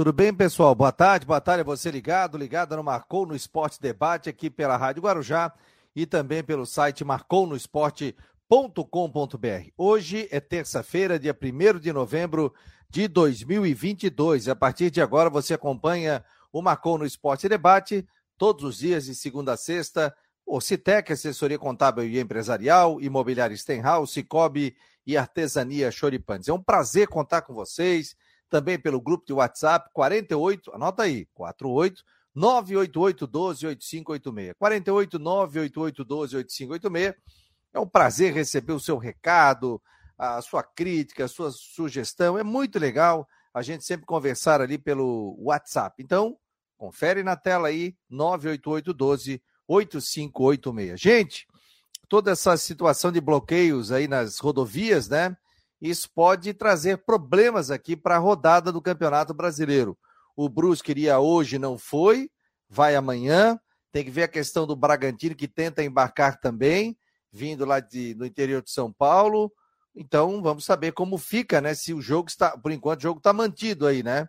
Tudo bem, pessoal? Boa tarde, boa tarde a você ligado, ligado no Marcou no Esporte Debate aqui pela Rádio Guarujá e também pelo site marcounoesporte.com.br. Hoje é terça-feira, dia 1 de novembro de 2022. A partir de agora você acompanha o Marcou no Esporte Debate todos os dias de segunda a sexta. O Citec, assessoria contábil e empresarial, imobiliária Stenhouse, Cicobi e artesania Choripanes. É um prazer contar com vocês também pelo grupo de WhatsApp 48, anota aí, 48 988 12 8586. 48 988 12 8586. É um prazer receber o seu recado, a sua crítica, a sua sugestão. É muito legal a gente sempre conversar ali pelo WhatsApp. Então, confere na tela aí, 988 12 8586. Gente, toda essa situação de bloqueios aí nas rodovias, né? Isso pode trazer problemas aqui para a rodada do Campeonato Brasileiro. O Brusque iria hoje, não foi, vai amanhã. Tem que ver a questão do Bragantino, que tenta embarcar também, vindo lá de, do interior de São Paulo. Então, vamos saber como fica, né? Se o jogo está, por enquanto, o jogo está mantido aí, né?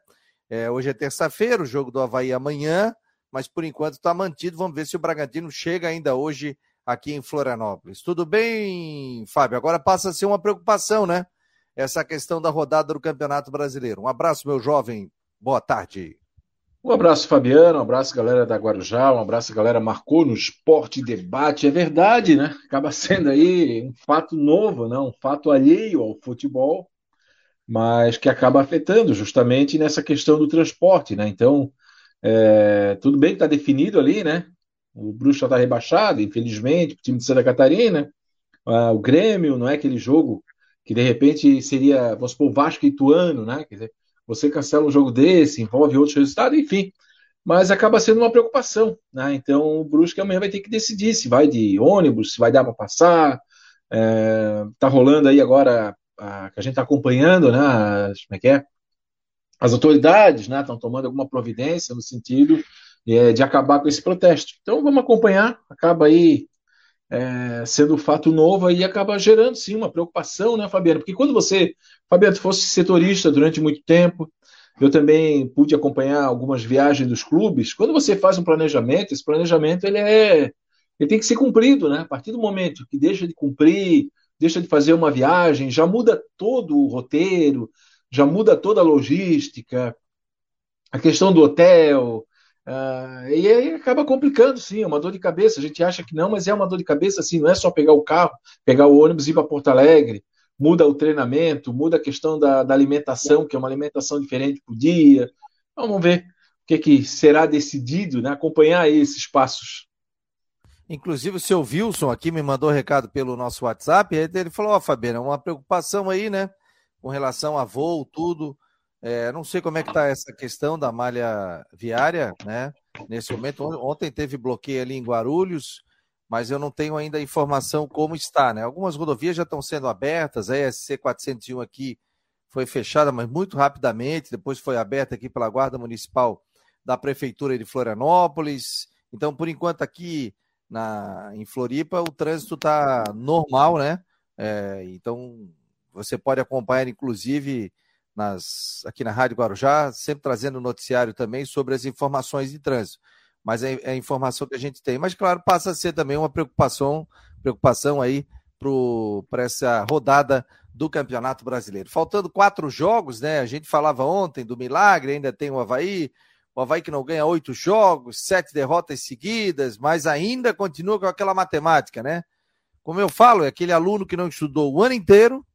É, hoje é terça-feira, o jogo do Havaí amanhã, mas por enquanto está mantido. Vamos ver se o Bragantino chega ainda hoje aqui em Florianópolis. Tudo bem, Fábio? Agora passa a ser uma preocupação, né? Essa questão da rodada do Campeonato Brasileiro. Um abraço, meu jovem. Boa tarde. Um abraço, Fabiano. Um abraço, galera da Guarujá. Um abraço, galera. Marcou no esporte debate. É verdade, né? Acaba sendo aí um fato novo, né? um fato alheio ao futebol, mas que acaba afetando justamente nessa questão do transporte, né? Então, é... tudo bem que está definido ali, né? O Bruxa está rebaixado, infelizmente, o time de Santa Catarina. Ah, o Grêmio, não é aquele jogo que de repente seria, vamos supor, Vasco e Ituano, né? Quer dizer, você cancela um jogo desse, envolve outros resultados, enfim. Mas acaba sendo uma preocupação, né? Então o Brusque amanhã vai ter que decidir se vai de ônibus, se vai dar para passar. É, tá rolando aí agora, a, que a gente está acompanhando, né? As, como é que é? As autoridades, né? Estão tomando alguma providência no sentido é, de acabar com esse protesto. Então vamos acompanhar. Acaba aí é, sendo fato novo aí acaba gerando sim uma preocupação, né, Fabiano? Porque quando você, Fabiano, fosse setorista durante muito tempo, eu também pude acompanhar algumas viagens dos clubes. Quando você faz um planejamento, esse planejamento ele é, ele tem que ser cumprido, né? A partir do momento que deixa de cumprir, deixa de fazer uma viagem, já muda todo o roteiro, já muda toda a logística, a questão do hotel, Uh, e aí acaba complicando, sim, é uma dor de cabeça. A gente acha que não, mas é uma dor de cabeça, assim, não é só pegar o carro, pegar o ônibus e ir para Porto Alegre. Muda o treinamento, muda a questão da, da alimentação, que é uma alimentação diferente por dia. Vamos ver o que, que será decidido, né? acompanhar esses passos. Inclusive, o seu Wilson aqui me mandou um recado pelo nosso WhatsApp, ele falou, ó, oh, Fabiano, é uma preocupação aí, né? Com relação a voo, tudo. É, não sei como é que está essa questão da malha viária, né? Nesse momento, ontem teve bloqueio ali em Guarulhos, mas eu não tenho ainda informação como está, né? Algumas rodovias já estão sendo abertas, a ESC 401 aqui foi fechada, mas muito rapidamente, depois foi aberta aqui pela Guarda Municipal da Prefeitura de Florianópolis. Então, por enquanto, aqui na, em Floripa, o trânsito está normal, né? É, então, você pode acompanhar, inclusive, nas, aqui na Rádio Guarujá, sempre trazendo noticiário também sobre as informações de trânsito. Mas é, é a informação que a gente tem. Mas, claro, passa a ser também uma preocupação, preocupação aí para essa rodada do Campeonato Brasileiro. Faltando quatro jogos, né? A gente falava ontem do milagre, ainda tem o Havaí, o Havaí que não ganha oito jogos, sete derrotas seguidas, mas ainda continua com aquela matemática, né? Como eu falo, é aquele aluno que não estudou o ano inteiro,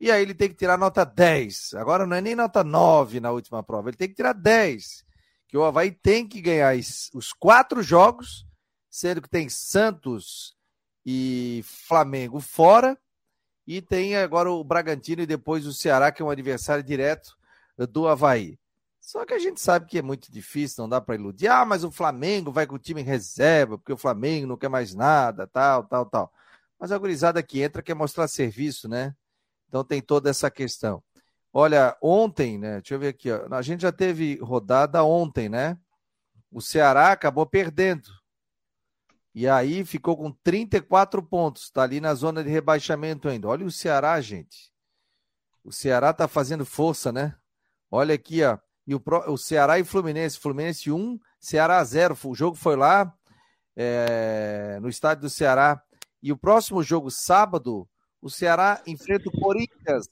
e aí ele tem que tirar nota 10. Agora não é nem nota 9 na última prova, ele tem que tirar 10. Que o Havaí tem que ganhar os quatro jogos, sendo que tem Santos e Flamengo fora, e tem agora o Bragantino e depois o Ceará, que é um adversário direto do Havaí. Só que a gente sabe que é muito difícil, não dá para iludir. Ah, mas o Flamengo vai com o time em reserva, porque o Flamengo não quer mais nada, tal, tal, tal. Mas a gurizada que entra quer mostrar serviço, né? Então tem toda essa questão. Olha, ontem, né? Deixa eu ver aqui, ó, a gente já teve rodada ontem, né? O Ceará acabou perdendo. E aí ficou com 34 pontos, está ali na zona de rebaixamento ainda. Olha o Ceará, gente. O Ceará está fazendo força, né? Olha aqui, ó. E o, o Ceará e Fluminense. Fluminense 1, Ceará 0. O jogo foi lá é, no estádio do Ceará. E o próximo jogo, sábado, o Ceará enfrenta o Corinthians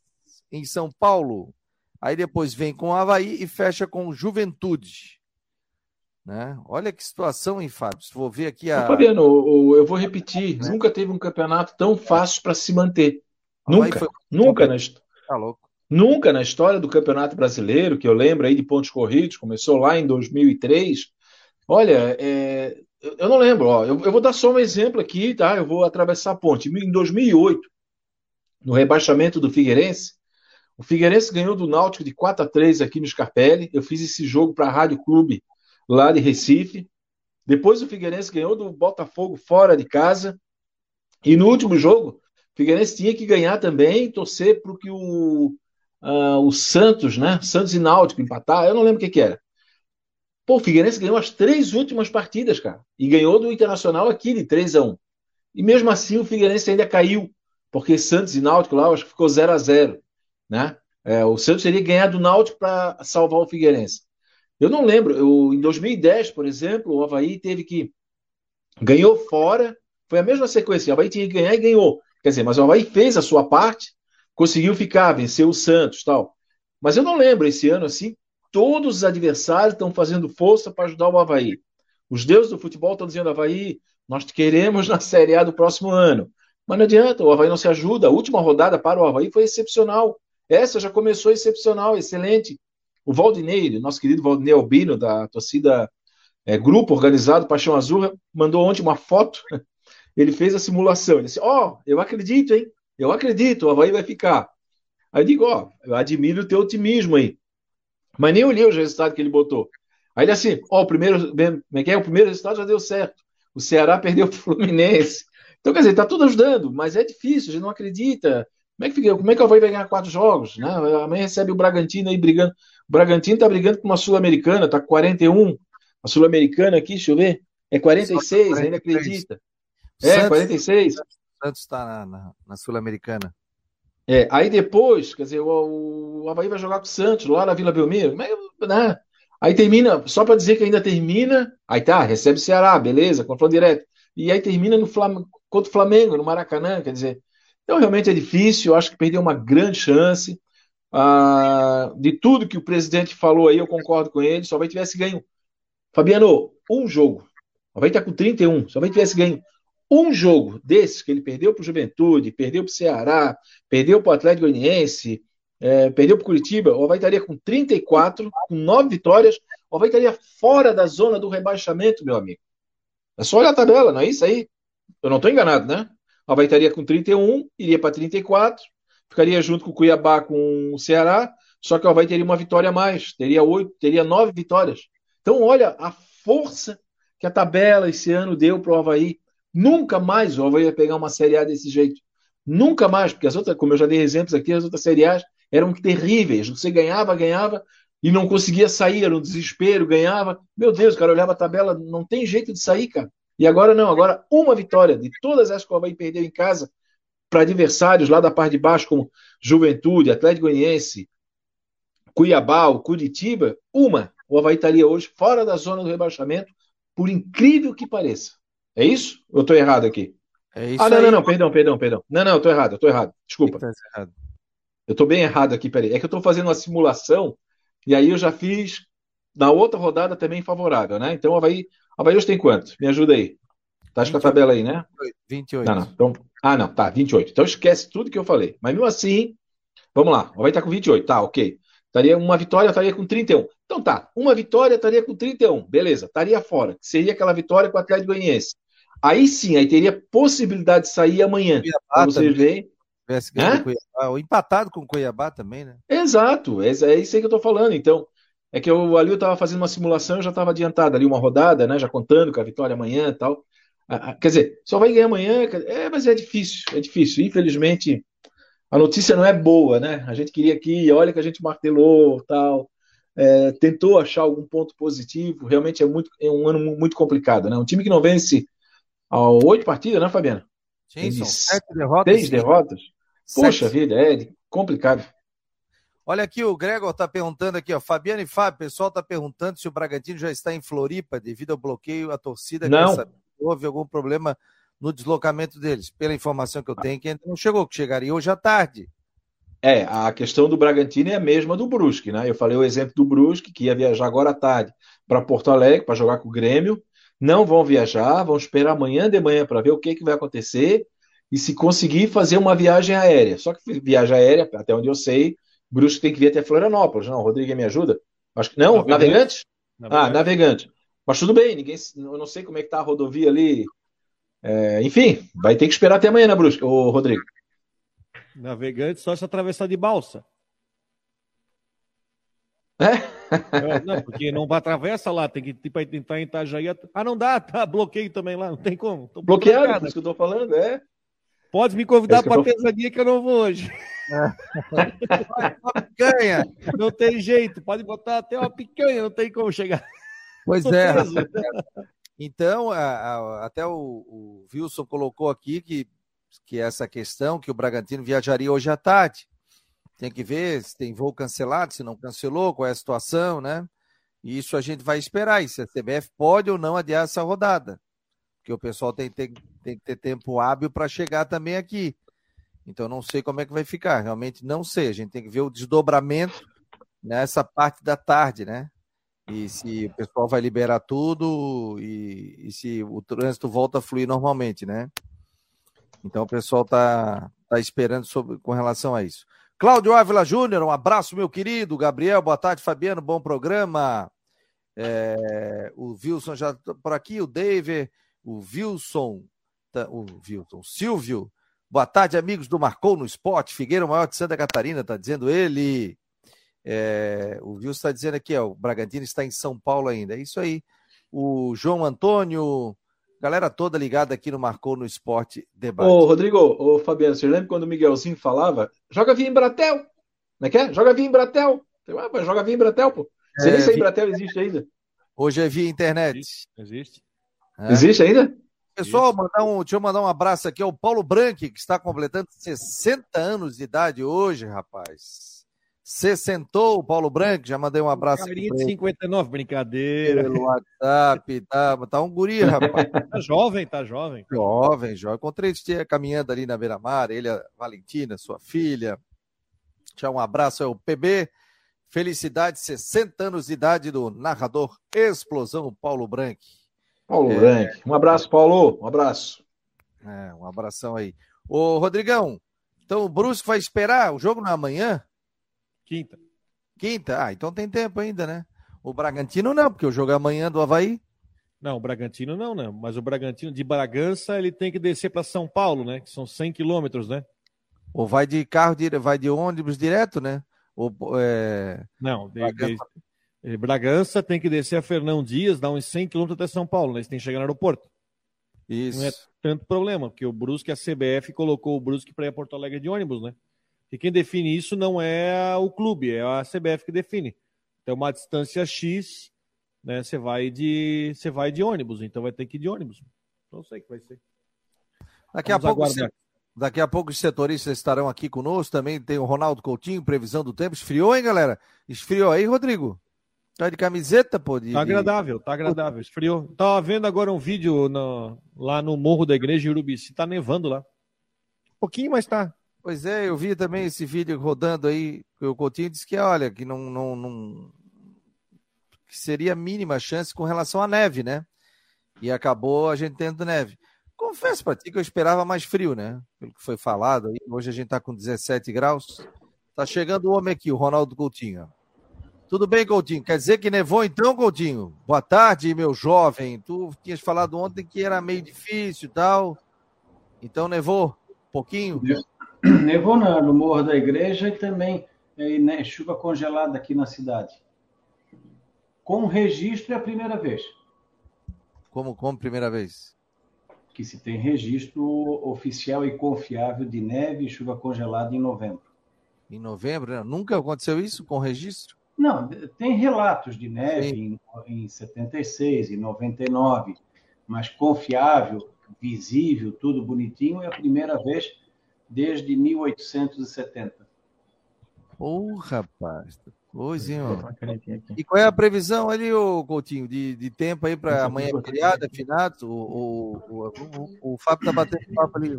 em São Paulo. Aí depois vem com o Havaí e fecha com Juventude. Né? Olha que situação, hein, Fábio? For ver aqui a. Fabiano, eu vou repetir: né? nunca teve um campeonato tão fácil para se manter. Nunca, foi... nunca na história. Tá louco. Nunca na história do Campeonato Brasileiro, que eu lembro aí de pontos corridos, começou lá em 2003. Olha, é, eu não lembro, ó, eu, eu, vou dar só um exemplo aqui, tá? Eu vou atravessar a ponte. Em 2008, no rebaixamento do Figueirense, o Figueirense ganhou do Náutico de 4 a 3 aqui no Scarpelli. Eu fiz esse jogo para a Rádio Clube lá de Recife. Depois o Figueirense ganhou do Botafogo fora de casa. E no último jogo, o Figueirense tinha que ganhar também, torcer para que o, uh, o Santos, né? Santos e Náutico empatar. Eu não lembro o que, que era. Pô, o Figueirense ganhou as três últimas partidas, cara. E ganhou do Internacional aqui de 3 a 1 E mesmo assim o Figueirense ainda caiu, porque Santos e Náutico lá, acho que ficou 0 a 0 né? É, o Santos teria ganhado do Náutico para salvar o Figueirense. Eu não lembro, eu, em 2010, por exemplo, o Havaí teve que. Ganhou fora, foi a mesma sequência. O Havaí tinha que ganhar e ganhou. Quer dizer, mas o Havaí fez a sua parte, conseguiu ficar, venceu o Santos tal. Mas eu não lembro esse ano assim, todos os adversários estão fazendo força para ajudar o Havaí. Os deuses do futebol estão dizendo, Havaí, nós te queremos na Série A do próximo ano. Mas não adianta, o Havaí não se ajuda. A última rodada para o Havaí foi excepcional. Essa já começou excepcional, excelente. O Valdinei, nosso querido Valdinei Albino, da torcida é, Grupo Organizado Paixão Azul, mandou ontem uma foto. Ele fez a simulação. Ele disse: Ó, oh, eu acredito, hein? Eu acredito, o Havaí vai ficar. Aí eu digo: Ó, oh, eu admiro o teu otimismo aí. Mas nem olhei os resultados que ele botou. Aí ele assim: Ó, oh, o primeiro, é é? O primeiro resultado já deu certo. O Ceará perdeu o Fluminense. Então, quer dizer, está tudo ajudando, mas é difícil, a gente não acredita. Como é que, fica, como é que o Havaí vai ganhar quatro jogos? Né? Amanhã recebe o Bragantino aí brigando. O Bragantino está brigando com uma Sul-Americana, está com 41. A Sul-Americana aqui, deixa eu ver. É 46, ainda acredita. É, Santos, 46. O Santos está na, na, na Sul-Americana. É, aí depois, quer dizer, o, o Havaí vai jogar com o Santos lá na Vila Belmiro. Mas, né? Aí termina, só para dizer que ainda termina. Aí tá, recebe o Ceará, beleza, confronto direto. E aí termina no Flam, contra o Flamengo, no Maracanã, quer dizer. Então, realmente é difícil, eu acho que perdeu uma grande chance. Ah, de tudo que o presidente falou aí, eu concordo com ele. Só vai tivesse ganho. Fabiano, um jogo. Só vai estar com 31. Só vai tivesse ganho um jogo desses que ele perdeu para o Juventude, perdeu para o Ceará, perdeu para o Atlético Goianiense, é, perdeu para o Curitiba, o Havaí estaria com 34, com 9 vitórias, o Havaí estaria fora da zona do rebaixamento, meu amigo. É só olhar a tabela, não é isso aí? Eu não estou enganado, né? O Havaí estaria com 31, iria para 34, ficaria junto com o Cuiabá com o Ceará, só que o Havaí teria uma vitória a mais, teria oito, teria nove vitórias. Então, olha a força que a tabela esse ano deu para o Havaí. Nunca mais o Havaí ia pegar uma Série A desse jeito. Nunca mais, porque as outras, como eu já dei exemplos aqui, as outras Série A eram terríveis. Você ganhava, ganhava e não conseguia sair, era um desespero, ganhava. Meu Deus, cara, olhava a tabela, não tem jeito de sair, cara. E agora não, agora uma vitória de todas as que o Havaí perdeu em casa para adversários lá da parte de baixo, como Juventude, Atlético Goianiense, Cuiabá, Curitiba, uma. O Havaí estaria hoje fora da zona do rebaixamento, por incrível que pareça. É isso? Ou eu estou errado aqui? É isso ah, não, aí. não, não, perdão, perdão, perdão. Não, não, eu estou errado, eu estou errado. Desculpa. Tá eu estou bem errado aqui, peraí. É que eu estou fazendo uma simulação e aí eu já fiz na outra rodada também favorável, né? Então o Havaí Havaí hoje tem quanto? Me ajuda aí. Tá com a tabela aí, né? 28. Não, não. Então, ah, não, tá, 28. Então esquece tudo que eu falei. Mas mesmo assim, vamos lá. O Havaí tá com 28, tá, ok. Estaria uma vitória, estaria com 31. Então tá, uma vitória estaria com 31. Beleza, estaria fora. Seria aquela vitória com o Atlético Goianiense. Aí sim, aí teria possibilidade de sair amanhã. Cuiabá, vocês verem. Ou empatado com o Cuiabá também, né? Exato, é, é isso aí que eu tô falando. Então, é que eu, ali eu estava fazendo uma simulação, eu já estava adiantado ali uma rodada, né? Já contando com a vitória amanhã e tal. Ah, quer dizer, só vai ganhar amanhã, é, mas é difícil, é difícil. Infelizmente, a notícia não é boa, né? A gente queria aqui, olha que a gente martelou, tal, é, tentou achar algum ponto positivo. Realmente é muito, é um ano muito complicado, né? Um time que não vence oito partidas, né, Fabiano? Sim, são sete derrotas. Seis derrotas. Poxa vida, é complicado. Olha aqui, o Gregor está perguntando aqui, ó, Fabiano e Fábio, o pessoal está perguntando se o Bragantino já está em Floripa devido ao bloqueio, a torcida não. saber houve algum problema no deslocamento deles. Pela informação que eu tenho, que ainda não chegou, que chegaria hoje à tarde. É, a questão do Bragantino é a mesma do Brusque, né? Eu falei o exemplo do Brusque, que ia viajar agora à tarde para Porto Alegre para jogar com o Grêmio. Não vão viajar, vão esperar amanhã de manhã para ver o que, que vai acontecer e se conseguir fazer uma viagem aérea. Só que viagem aérea, até onde eu sei, Brusque tem que vir até Florianópolis. Não, Rodrigo me ajuda? Acho que não, navegante? navegante? Ah, navegante. Mas tudo bem, ninguém, eu não sei como é que tá a rodovia ali. É, enfim, vai ter que esperar até amanhã na Brusque, ô Rodrigo. Navegante só se atravessar de balsa. É? É, não, porque não atravessa lá, tem que para tentar em Itajaí. Ah, não dá, tá bloqueio também lá, não tem como. Bloqueado, por isso que eu tô falando, é. Pode me convidar é para tô... artesania que eu não vou hoje. É. picanha. Não tem jeito, pode botar até uma picanha, não tem como chegar. Pois é. Então, a, a, até o, o Wilson colocou aqui que, que essa questão que o Bragantino viajaria hoje à tarde. Tem que ver se tem voo cancelado, se não cancelou, qual é a situação, né? E isso a gente vai esperar. E se a CBF pode ou não adiar essa rodada. Porque o pessoal tem, tem, tem que ter tempo hábil para chegar também aqui. Então não sei como é que vai ficar. Realmente não sei. A gente tem que ver o desdobramento nessa parte da tarde, né? E se o pessoal vai liberar tudo e, e se o trânsito volta a fluir normalmente, né? Então o pessoal está tá esperando sobre, com relação a isso. Cláudio Ávila Júnior, um abraço, meu querido. Gabriel, boa tarde, Fabiano, bom programa. É, o Wilson já tá por aqui, o David, o Wilson, tá, o Wilson, Silvio. Boa tarde, amigos do Marcou no Esporte. Figueira, maior de Santa Catarina, tá dizendo ele. É, o Wilson está dizendo aqui, ó, o Bragantino está em São Paulo ainda. É isso aí. O João Antônio, Galera toda ligada aqui no Marcou no Esporte Debate. Ô, Rodrigo, ô, Fabiano, você lembra quando o Miguelzinho falava? Joga via em Bratel. Como é que é? Joga via em Bratel. Ah, joga via em Bratel, pô. Você é, nem se Bratel existe ainda. Hoje é via internet. Existe. Existe, é. existe ainda? Pessoal, mandar um, deixa eu mandar um abraço aqui ao Paulo Branque, que está completando 60 anos de idade hoje, rapaz. Sessentou o Paulo Branco, já mandei um abraço. Carinha de 59, brincadeira. Pelo WhatsApp, tá, tá um guri, rapaz. Tá jovem, tá jovem. Jovem, jovem. Encontrei ele caminhando ali na beira-mar, ele, a Valentina, sua filha. Tchau, um abraço, é o PB. Felicidade, 60 anos de idade do narrador Explosão Paulo Branco. Paulo é... Branco. Um abraço, Paulo. Um abraço. É, um abração aí. Ô, Rodrigão, então o Brusque vai esperar? O jogo não é amanhã? Quinta. Quinta? Ah, então tem tempo ainda, né? O Bragantino não, porque o jogo é amanhã do Havaí. Não, o Bragantino não, né? Mas o Bragantino de Bragança ele tem que descer para São Paulo, né? Que são 100 quilômetros, né? Ou vai de carro, vai de ônibus direto, né? Ou, é... Não, de, Bragança. De, Bragança tem que descer a Fernão Dias, dá uns 100 quilômetros até São Paulo, né? Eles têm que chegar no aeroporto. Isso. Não é tanto problema, porque o Brusque, a CBF colocou o Brusque para ir a Porto Alegre de ônibus, né? E quem define isso não é o clube, é a CBF que define. Então, uma distância X, né? Você vai de você vai de ônibus, então vai ter que ir de ônibus. Não sei o que vai ser. Daqui a pouco Daqui a pouco os setoristas estarão aqui conosco. Também tem o Ronaldo Coutinho, previsão do tempo. Esfriou, hein, galera? Esfriou aí, Rodrigo? Tá de camiseta, pô? De... Tá agradável, tá agradável. Esfriou. Tava vendo agora um vídeo no, lá no Morro da Igreja de Urubici. Tá nevando lá. Um pouquinho, mas tá. Pois é, eu vi também esse vídeo rodando aí, o Coutinho disse que, olha, que não, não, não que seria mínima chance com relação à neve, né? E acabou a gente tendo neve. Confesso para ti que eu esperava mais frio, né? Pelo que foi falado aí. Hoje a gente tá com 17 graus. Tá chegando o homem aqui, o Ronaldo Coutinho. Tudo bem, Coutinho? Quer dizer que nevou então, Coutinho? Boa tarde, meu jovem. Tu tinhas falado ontem que era meio difícil e tal. Então nevou um pouquinho? Nevou no Morro da Igreja e também e, né, chuva congelada aqui na cidade. Com registro é a primeira vez. Como, como primeira vez? Que se tem registro oficial e confiável de neve e chuva congelada em novembro. Em novembro? Né? Nunca aconteceu isso com registro? Não, tem relatos de neve em, em 76, em 99, mas confiável, visível, tudo bonitinho, é a primeira vez desde 1870. Ô, oh, rapaz, coisinha. E qual é a previsão ali, ô Coutinho, de, de tempo aí para amanhã criada, finados? O, o, o, o, o Fábio tá batendo papo ali.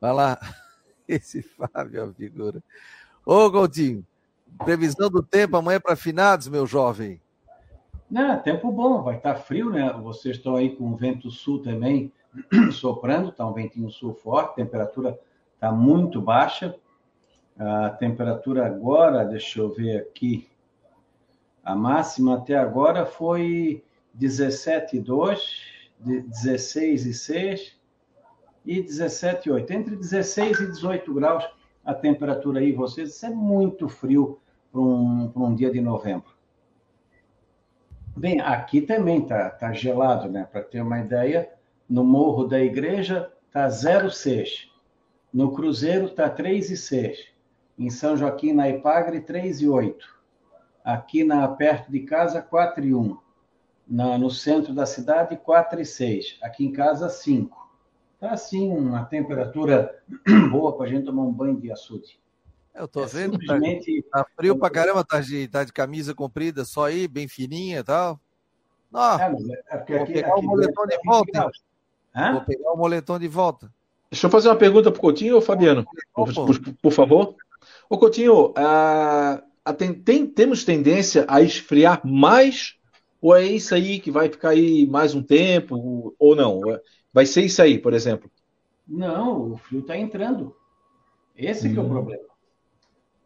Vai lá. Esse Fábio é a figura. Ô, Coutinho, previsão do tempo amanhã para finados, meu jovem. Não, tempo bom, vai estar tá frio, né? Vocês estão aí com o vento sul também soprando, tá um ventinho sul forte, temperatura está muito baixa. A temperatura agora, deixa eu ver aqui, a máxima até agora foi 17,2, 16,6 e 17,8. Entre 16 e 18 graus a temperatura aí, vocês, isso é muito frio para um, um dia de novembro. Bem, aqui também tá, tá gelado, né? Para ter uma ideia, no Morro da Igreja tá 0,6. No Cruzeiro tá 3,6. Em São Joaquim, na Ipagre, 3,8. Aqui na perto de casa, 4,1. Na, no centro da cidade, 4,6. Aqui em casa, 5. Tá assim, uma temperatura boa para a gente tomar um banho de açude. Eu tô é vendo, tá simplesmente... tá, tá, frio pra caramba, tá de, tá de camisa comprida só aí, bem fininha e tal. Não, é, é porque vou aqui, pegar aqui o moletom de volta. Vou pegar o moletom de volta. Deixa eu fazer uma pergunta pro Coutinho ou Fabiano, por, por, por, favor. Ô Coutinho, a, a tem, tem, temos tendência a esfriar mais ou é isso aí que vai ficar aí mais um tempo ou não? Vai ser isso aí, por exemplo? Não, o frio está entrando. Esse hum. que é o hum. problema.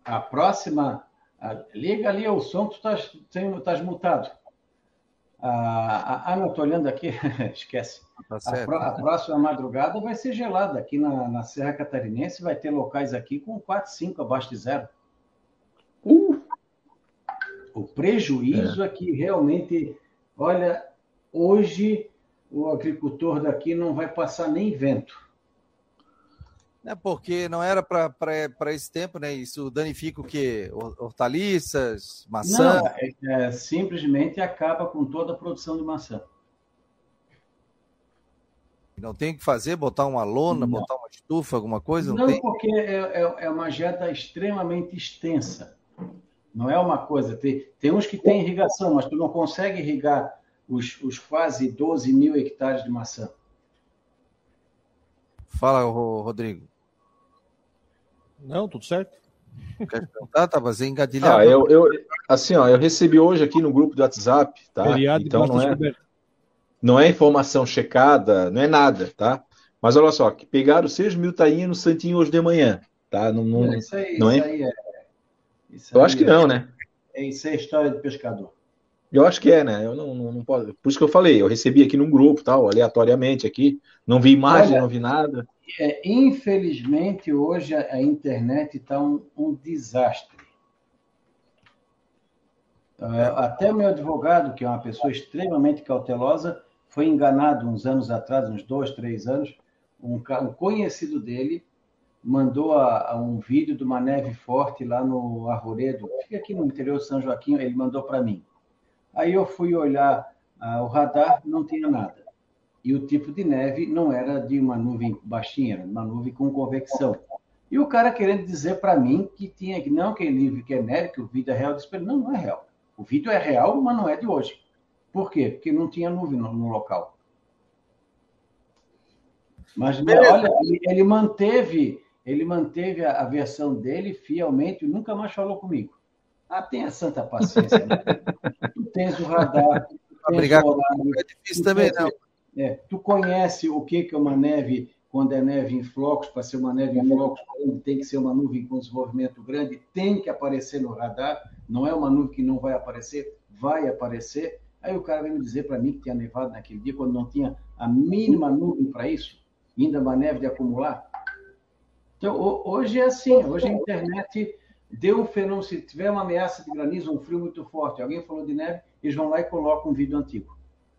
A próxima. A, liga ali o som, tu estás tá mutado. Ah, não, estou olhando aqui, esquece. Tá a, pro, a, próxima madrugada vai ser gelada. Aqui na, na, Serra Catarinense vai ter locais aqui com 4, 5 abaixo de zero. Uh. O prejuízo é. aqui realmente, olha, hoje o agricultor daqui não vai passar nem vento. É porque não era para esse tempo, né? Isso danifica o quê? Hortaliças, maçã? Não, é, é, simplesmente acaba com toda a produção de maçã. Não tem o que fazer? Botar uma lona, não. botar uma estufa, alguma coisa? Não, não porque é, é, é, uma jeta extremamente extensa. Não é uma coisa. Tem, tem uns que têm irrigação, mas tu não consegue irrigar os, os quase 12 mil hectares de maçã. Fala, Rodrigo. Não, tudo certo. Quer perguntar? Tava engadilhado. Ah, eu, eu, assim, ó, eu recebi hoje aqui no grupo do WhatsApp, tá? Feriado então não é, não é informação checada, não é nada, tá? Mas olha só, que pegaram 6 mil tainhas no Santinho hoje de manhã, tá? Não, não, é, isso aí, não é... Isso aí é... Isso eu acho que não, né? É, isso é história de pescador. Eu acho que é, né? Eu não, não, não posso. Por isso que eu falei, eu recebi aqui num grupo, tal, aleatoriamente aqui. Não vi imagem, Olha, não vi nada. É, infelizmente, hoje a, a internet está um, um, desastre. Uh, até meu advogado, que é uma pessoa extremamente cautelosa, foi enganado uns anos atrás, uns dois, três anos. Um, um conhecido dele mandou a, a um vídeo de uma neve forte lá no Arvoredo, fica aqui no interior de São Joaquim, ele mandou para mim. Aí eu fui olhar uh, o radar, não tinha nada e o tipo de neve não era de uma nuvem baixinha, era uma nuvem com convecção. E o cara querendo dizer para mim que tinha que não que é que é neve, que o vídeo é real, eu disse, não, não é real. O vídeo é real, mas não é de hoje. Por quê? Porque não tinha nuvem no, no local. Mas olha, ele, ele, manteve, ele manteve a, a, versão dele fielmente e nunca mais falou comigo. Ah, tenha santa paciência. Né? tu tens o radar. Tu tens Obrigado. O horário, é difícil também, não. É, tu conhece o que é uma neve quando é neve em flocos, para ser uma neve em flocos, tem que ser uma nuvem com desenvolvimento grande, tem que aparecer no radar, não é uma nuvem que não vai aparecer, vai aparecer. Aí o cara vem me dizer para mim que tinha nevado naquele dia, quando não tinha a mínima nuvem para isso, ainda uma neve de acumular. Então, hoje é assim, hoje a internet deu um fenômeno, se tiver uma ameaça de granizo, um frio muito forte, alguém falou de neve, eles vão lá e colocam um vídeo antigo.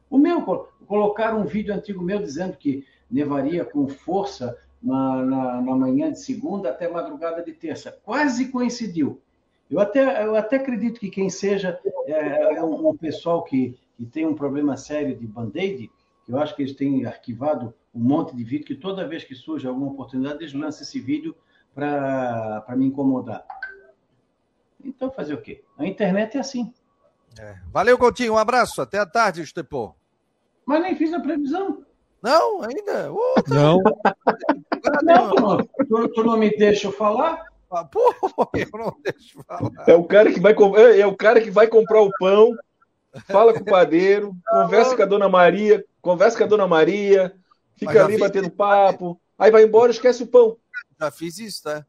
O meu, colocaram um vídeo antigo meu dizendo que nevaria com força na, na, na, manhã de segunda até madrugada de terça. Quase coincidiu. Eu até, eu até acredito que quem seja é, é um, um, pessoal que, que tem um problema sério de band-aid, eu acho que eles têm arquivado um monte de vídeo, que toda vez que surge alguma oportunidade, eles lançam esse vídeo para me incomodar. Então, fazer o quê? A internet é assim. É. Valeu, Coutinho. Um abraço. Até a tarde, Estepô. Mas nem fiz a previsão. Não, ainda? não. não tu, tu, não me deixa falar? Ah, pô, eu não deixo falar. É o cara que vai, é, é o cara que vai comprar o pão, fala com o padeiro, conversa com a dona Maria, conversa com a dona Maria, fica ali batendo papo, aí vai embora esquece o pão. Já fiz isso, tá?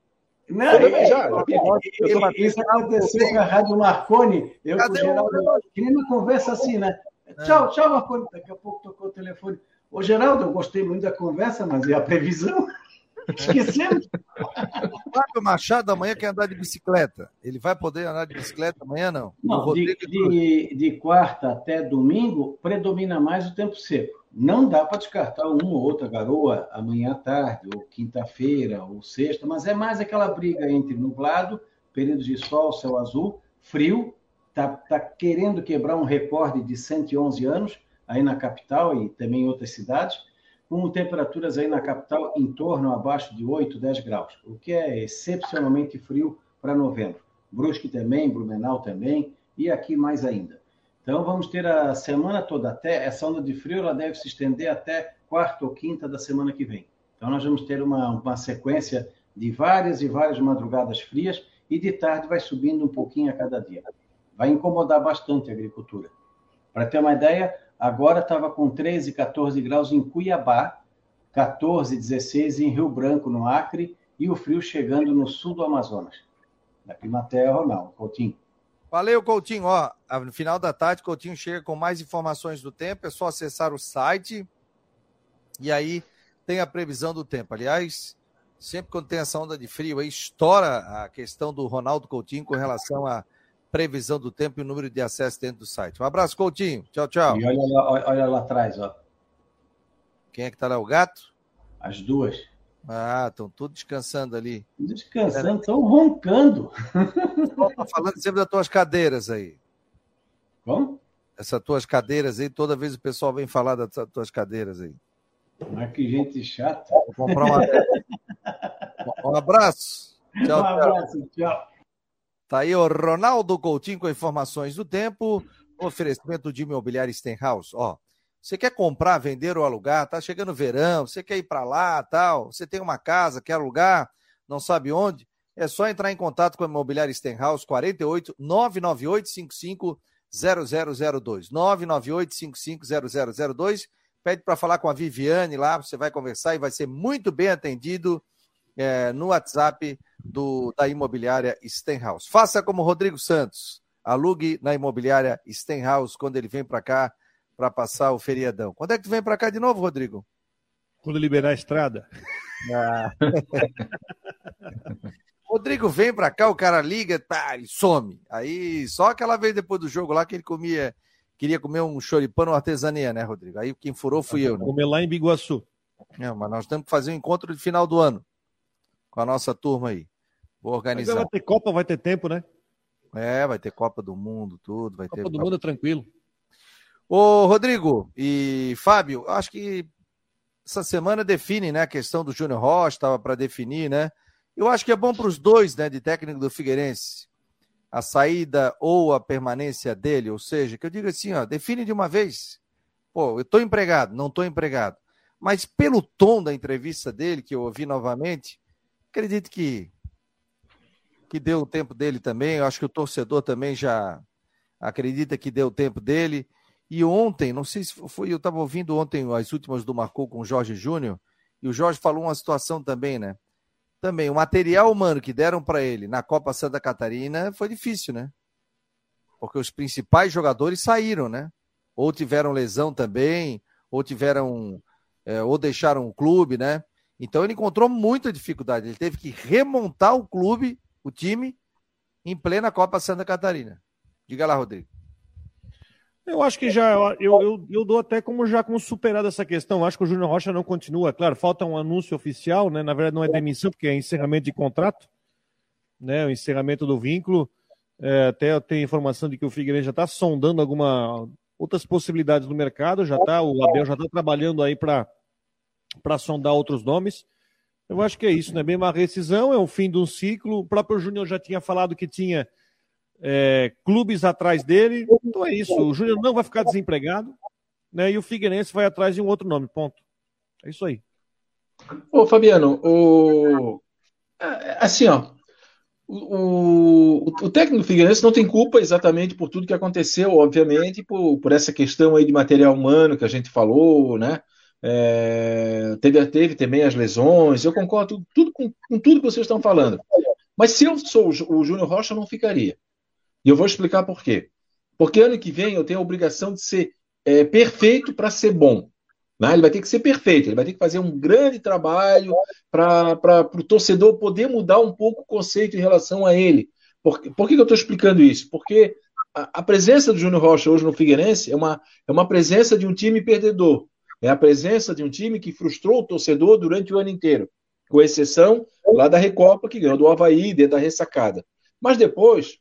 Não, eu é, já. Eu, isso aconteceu com a Rádio Marconi. Eu Cadê com o Geraldo. Que nem uma conversa assim, né? É. Tchau, tchau, Marconi. Daqui a pouco tocou o telefone. Ô, Geraldo, eu gostei muito da conversa, mas e a previsão? Esquecemos. O Fábio Machado amanhã quer andar de bicicleta. Ele vai poder andar de bicicleta amanhã, não? Não, de, de, de, quarta até domingo, predomina mais o tempo seco. Não dá para descartar uma ou outra garoa amanhã à tarde, ou quinta-feira, ou sexta, mas é mais aquela briga entre nublado, período de sol, céu azul, frio, está tá querendo quebrar um recorde de 111 anos aí na capital e também em outras cidades com temperaturas aí na capital em torno abaixo de 8, 10 graus, o que é excepcionalmente frio para novembro. Brusque também, Blumenau também, e aqui mais ainda. Então vamos ter a semana toda até essa onda de frio, ela deve se estender até quarta ou quinta da semana que vem. Então nós vamos ter uma, uma sequência de várias e várias madrugadas frias e de tarde vai subindo um pouquinho a cada dia. Vai incomodar bastante a agricultura. Para ter uma ideia, Agora estava com 13, 14 graus em Cuiabá, 14, 16 em Rio Branco, no Acre, e o frio chegando no sul do Amazonas. Da Climaterra, não, Coutinho. Valeu, Coutinho. Ó, no final da tarde, Coutinho chega com mais informações do tempo. É só acessar o site e aí tem a previsão do tempo. Aliás, sempre quando tem essa onda de frio, aí estoura a questão do Ronaldo Coutinho com relação a previsão do tempo e o número de acesso dentro do site. Um abraço, Coutinho. Tchau, tchau. E olha lá, olha lá atrás, ó. Quem é que tá lá? O gato? As duas. Ah, estão tudo descansando ali. Descansando, estão roncando. Estou falando sempre das tuas cadeiras aí. Como? Essas tuas cadeiras aí, toda vez o pessoal vem falar das tuas cadeiras aí. Mas que gente chata. Vou comprar uma. um abraço. Tchau, um abraço, tchau. tchau. Tá aí o Ronaldo Coutinho com informações do tempo. Oferecimento de imobiliário Stenhouse. Ó, você quer comprar, vender ou alugar? Tá chegando verão, você quer ir para lá, tal. Você tem uma casa, quer alugar, não sabe onde? É só entrar em contato com a imobiliária Stenhouse 48 998 55 0002. 998 55 0002. Pede para falar com a Viviane lá, você vai conversar e vai ser muito bem atendido é, no WhatsApp do, da imobiliária Stenhouse. Faça como Rodrigo Santos. Alugue na imobiliária Stenhouse quando ele vem para cá para passar o feriadão. Quando é que tu vem para cá de novo, Rodrigo? Quando liberar a estrada. Ah. Rodrigo vem para cá, o cara liga, tá, e some. Aí só aquela vez depois do jogo lá que ele comia, queria comer um choripano artesania, né, Rodrigo? Aí quem furou fui eu. Né? Comer lá em Biguaçu. Não, mas nós temos que fazer um encontro de final do ano com a nossa turma aí. Vou organizar. Mas vai ter Copa, vai ter tempo, né? É, vai ter Copa do Mundo, tudo. Vai Copa ter do Mundo é tranquilo. Ô, Rodrigo e Fábio, acho que essa semana define, né, a questão do Júnior Rocha, estava para definir, né? Eu acho que é bom para os dois, né, de técnico do Figueirense, a saída ou a permanência dele, ou seja, que eu digo assim, ó, define de uma vez. Pô, eu estou empregado, não estou empregado. Mas pelo tom da entrevista dele, que eu ouvi novamente, acredito que que deu o tempo dele também. Eu acho que o torcedor também já acredita que deu o tempo dele. E ontem, não sei se foi, eu estava ouvindo ontem as últimas do Marcou com o Jorge Júnior, e o Jorge falou uma situação também, né? Também, o material humano que deram para ele na Copa Santa Catarina foi difícil, né? Porque os principais jogadores saíram, né? Ou tiveram lesão também, ou tiveram, é, ou deixaram o clube, né? Então ele encontrou muita dificuldade. Ele teve que remontar o clube o time em plena Copa Santa Catarina. Diga lá, Rodrigo. Eu acho que já, eu, eu, eu dou até como já como superado essa questão. acho que o Júnior Rocha não continua. Claro, falta um anúncio oficial, né? Na verdade, não é demissão, porque é encerramento de contrato, né? O encerramento do vínculo. É, até eu tenho informação de que o Figueiredo já está sondando alguma outras possibilidades no mercado. Já tá, o Abel já está trabalhando aí para sondar outros nomes. Eu acho que é isso, né? Bem uma rescisão, é o fim de um ciclo. O próprio Júnior já tinha falado que tinha é, clubes atrás dele. Então é isso. O Júnior não vai ficar desempregado, né? E o Figueirense vai atrás de um outro nome. Ponto. É isso aí. Ô, Fabiano, o... assim, ó, o, o, o, técnico do Figueirense não tem culpa exatamente por tudo que aconteceu, obviamente, por, por essa questão aí de material humano que a gente falou, né? É, teve, teve também as lesões, eu concordo tudo, com, com, tudo que vocês estão falando. Mas se eu sou o Júnior Rocha, eu não ficaria. E eu vou explicar por quê. Porque ano que vem eu tenho a obrigação de ser é, perfeito para ser bom. Né? Ele vai ter que ser perfeito, ele vai ter que fazer um grande trabalho para o torcedor poder mudar um pouco o conceito em relação a ele. Por, por que, que eu estou explicando isso? Porque a, a, presença do Júnior Rocha hoje no Figueirense é uma, é uma presença de um time perdedor. É a presença de um time que frustrou o torcedor durante o ano inteiro, com exceção lá da Recopa, que ganhou do Havaí, dentro da ressacada. Mas depois,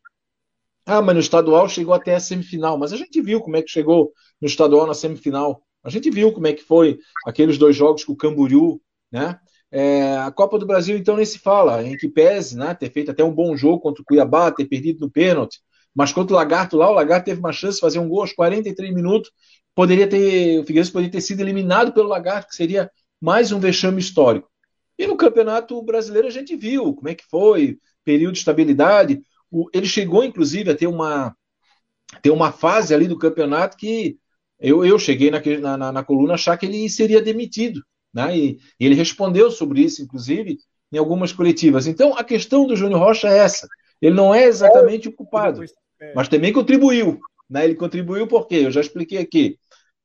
ah, mas no estadual chegou até a semifinal. Mas a gente viu como é que chegou no estadual na semifinal. A gente viu como é que foi aqueles dois jogos com o Camboriú, né? É, a Copa do Brasil, então, nem se fala, em que pese, né, ter feito até um bom jogo contra o Cuiabá, ter perdido no pênalti, mas contra o Lagarto lá, o Lagarto teve uma chance de fazer um gol aos 43 minutos, poderia ter, o Figueirense poderia ter sido eliminado pelo Lagarto, que seria mais um vexame histórico. E no Campeonato Brasileiro a gente viu como é que foi, período de estabilidade, o, ele chegou, inclusive, a ter uma, ter uma fase ali do campeonato que eu, eu cheguei na, na, na coluna achar que ele seria demitido. Né? E, e, ele respondeu sobre isso, inclusive, em algumas coletivas. Então, a questão do Júnior Rocha é essa. Ele não é exatamente o culpado, mas também contribuiu. Né? Ele contribuiu porque, eu já expliquei aqui,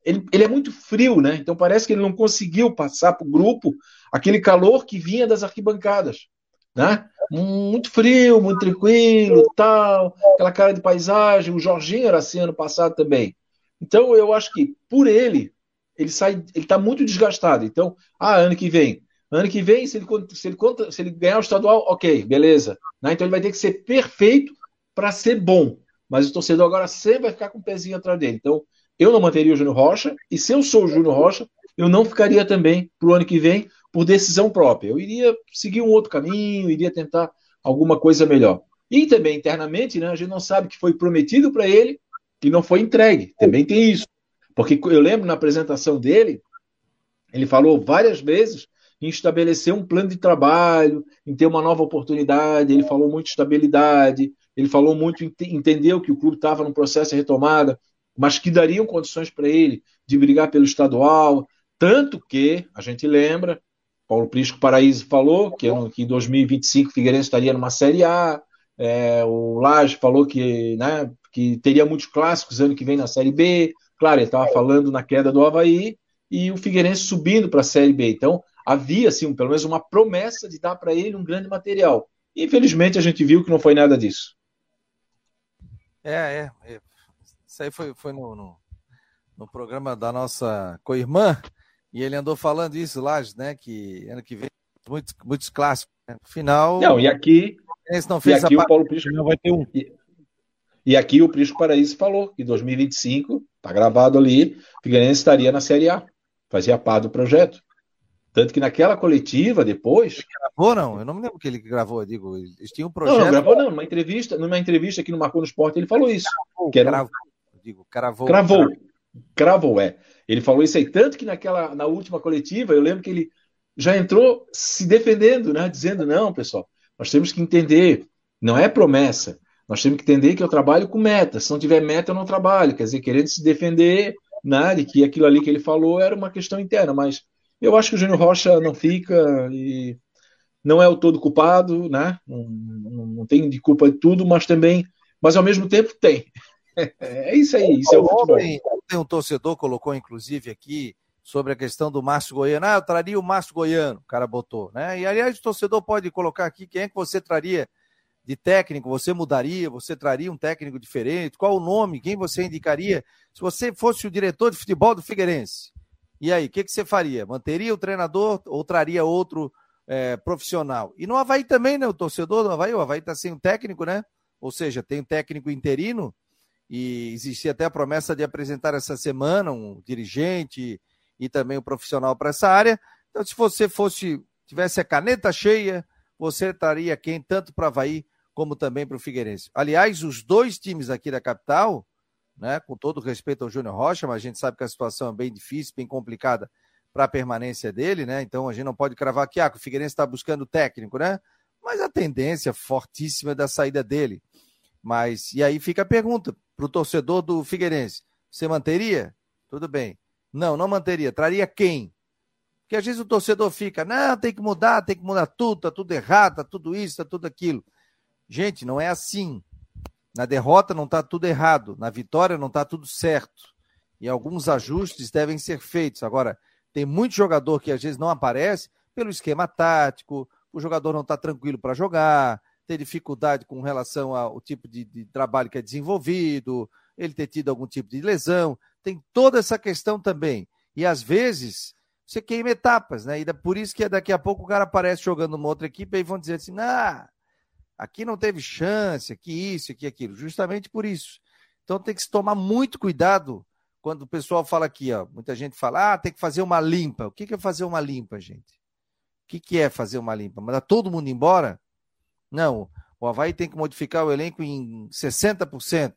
ele, ele, é muito frio, né? Então parece que ele não conseguiu passar para o grupo aquele calor que vinha das arquibancadas, né? Muito frio, muito tranquilo, tal, aquela cara de paisagem. O Jorginho era assim ano passado também. Então eu acho que por ele, ele sai, ele está muito desgastado. Então, ah, ano que vem, ano que vem, se ele, se ele, se ele ganhar o estadual, ok, beleza. Né? Então ele vai ter que ser perfeito para ser bom. Mas o torcedor agora sempre vai ficar com o pezinho atrás dele. Então, eu não manteria o Júnior Rocha, e se eu sou o Júnior Rocha, eu não ficaria também para o ano que vem por decisão própria. Eu iria seguir um outro caminho, iria tentar alguma coisa melhor. E também internamente, né, a gente não sabe que foi prometido para ele que não foi entregue. Também tem isso. Porque eu lembro na apresentação dele, ele falou várias vezes em estabelecer um plano de trabalho, em ter uma nova oportunidade. Ele falou muito de estabilidade, ele falou muito, entendeu que o clube estava num processo de retomada, mas que dariam condições para ele de brigar pelo estadual. Tanto que, a gente lembra, Paulo Prisco Paraíso falou que, que em 2025 o Figueirense estaria numa Série A, é, o Laje falou que né, que teria muitos clássicos ano que vem na Série B. Claro, ele estava falando na queda do Havaí e o Figueirense subindo para a Série B. Então, havia, assim, pelo menos uma promessa de dar para ele um grande material. Infelizmente, a gente viu que não foi nada disso. É, é. é. Isso aí foi, foi no, no, no programa da nossa co-irmã, e ele andou falando isso lá, né? Que ano que vem muitos, muitos clássicos. Né? No final. Não, e aqui. Esse não fez e aqui o Paulo Pisco não vai ter um. E, e aqui o Prisco Paraíso falou que em 2025, está gravado ali, o Figueirense estaria na Série A. Fazia parte do projeto. Tanto que naquela coletiva, depois. Ele gravou, não? Eu não me lembro que ele gravou, eu digo. Eles tinham um projeto. Não, não gravou, não. Numa entrevista, numa entrevista aqui no Marcou no Esporte, ele falou isso. Cravou, que era... cravou, digo, cravou. Cravou. Cravou, é. Ele falou isso aí. Tanto que naquela, na última coletiva, eu lembro que ele já entrou se defendendo, né? Dizendo, não, pessoal, nós temos que entender, não é promessa. Nós temos que entender que eu trabalho com meta. Se não tiver meta, eu não trabalho. Quer dizer, querendo se defender né, de que aquilo ali que ele falou era uma questão interna. Mas eu acho que o Júnior Rocha não fica e não é o todo culpado, né? Não, não, tem de culpa de tudo, mas também, mas ao mesmo tempo tem. É isso aí, isso é o futebol. Ontem, um torcedor colocou, inclusive, aqui sobre a questão do Márcio Goiano. Ah, eu traria o Márcio Goiano, o cara botou, né? E aliás, o torcedor pode colocar aqui quem é que você traria de técnico, você mudaria, você traria um técnico diferente? Qual o nome? Quem você indicaria? Se você fosse o diretor de futebol do Figueirense, e aí, o que, que você faria? Manteria o treinador ou traria outro é, profissional? E no Havaí também, né? O torcedor do Havaí, o Havaí está sem um técnico, né? Ou seja, tem um técnico interino e existia até a promessa de apresentar essa semana um dirigente e também um profissional para essa área. Então, se você fosse tivesse a caneta cheia, você traria quem tanto para Havaí como também para o Figueirense. Aliás, os dois times aqui da capital, né, com todo respeito ao Júnior Rocha, mas a gente sabe que a situação é bem difícil, bem complicada para a permanência dele, né? Então a gente não pode cravar aqui, ah, que o Figueirense está buscando técnico, né? Mas a tendência fortíssima é da saída dele. Mas, e aí fica a pergunta para o torcedor do Figueirense: você manteria? Tudo bem. Não, não manteria. Traria quem? Porque às vezes o torcedor fica, não, tem que mudar, tem que mudar tudo, tá tudo errado, tá tudo isso, tá tudo aquilo. Gente, não é assim. Na derrota não está tudo errado, na vitória não está tudo certo. E alguns ajustes devem ser feitos. Agora, tem muito jogador que às vezes não aparece pelo esquema tático, o jogador não está tranquilo para jogar, ter dificuldade com relação ao tipo de, de, trabalho que é desenvolvido, ele ter tido algum tipo de lesão. Tem toda essa questão também. E às vezes você queima etapas, né? E por isso que daqui a pouco o cara aparece jogando uma outra equipe e vão dizer assim: ah, aqui não teve chance, aqui isso, aqui aquilo. Justamente por isso. Então tem que se tomar muito cuidado quando o pessoal fala aqui, ó. Muita gente fala, ah, tem que fazer uma limpa. O que é fazer uma limpa, gente? O que é fazer uma limpa? Mandar todo mundo embora? Não, o Havaí tem que modificar o elenco em 60%.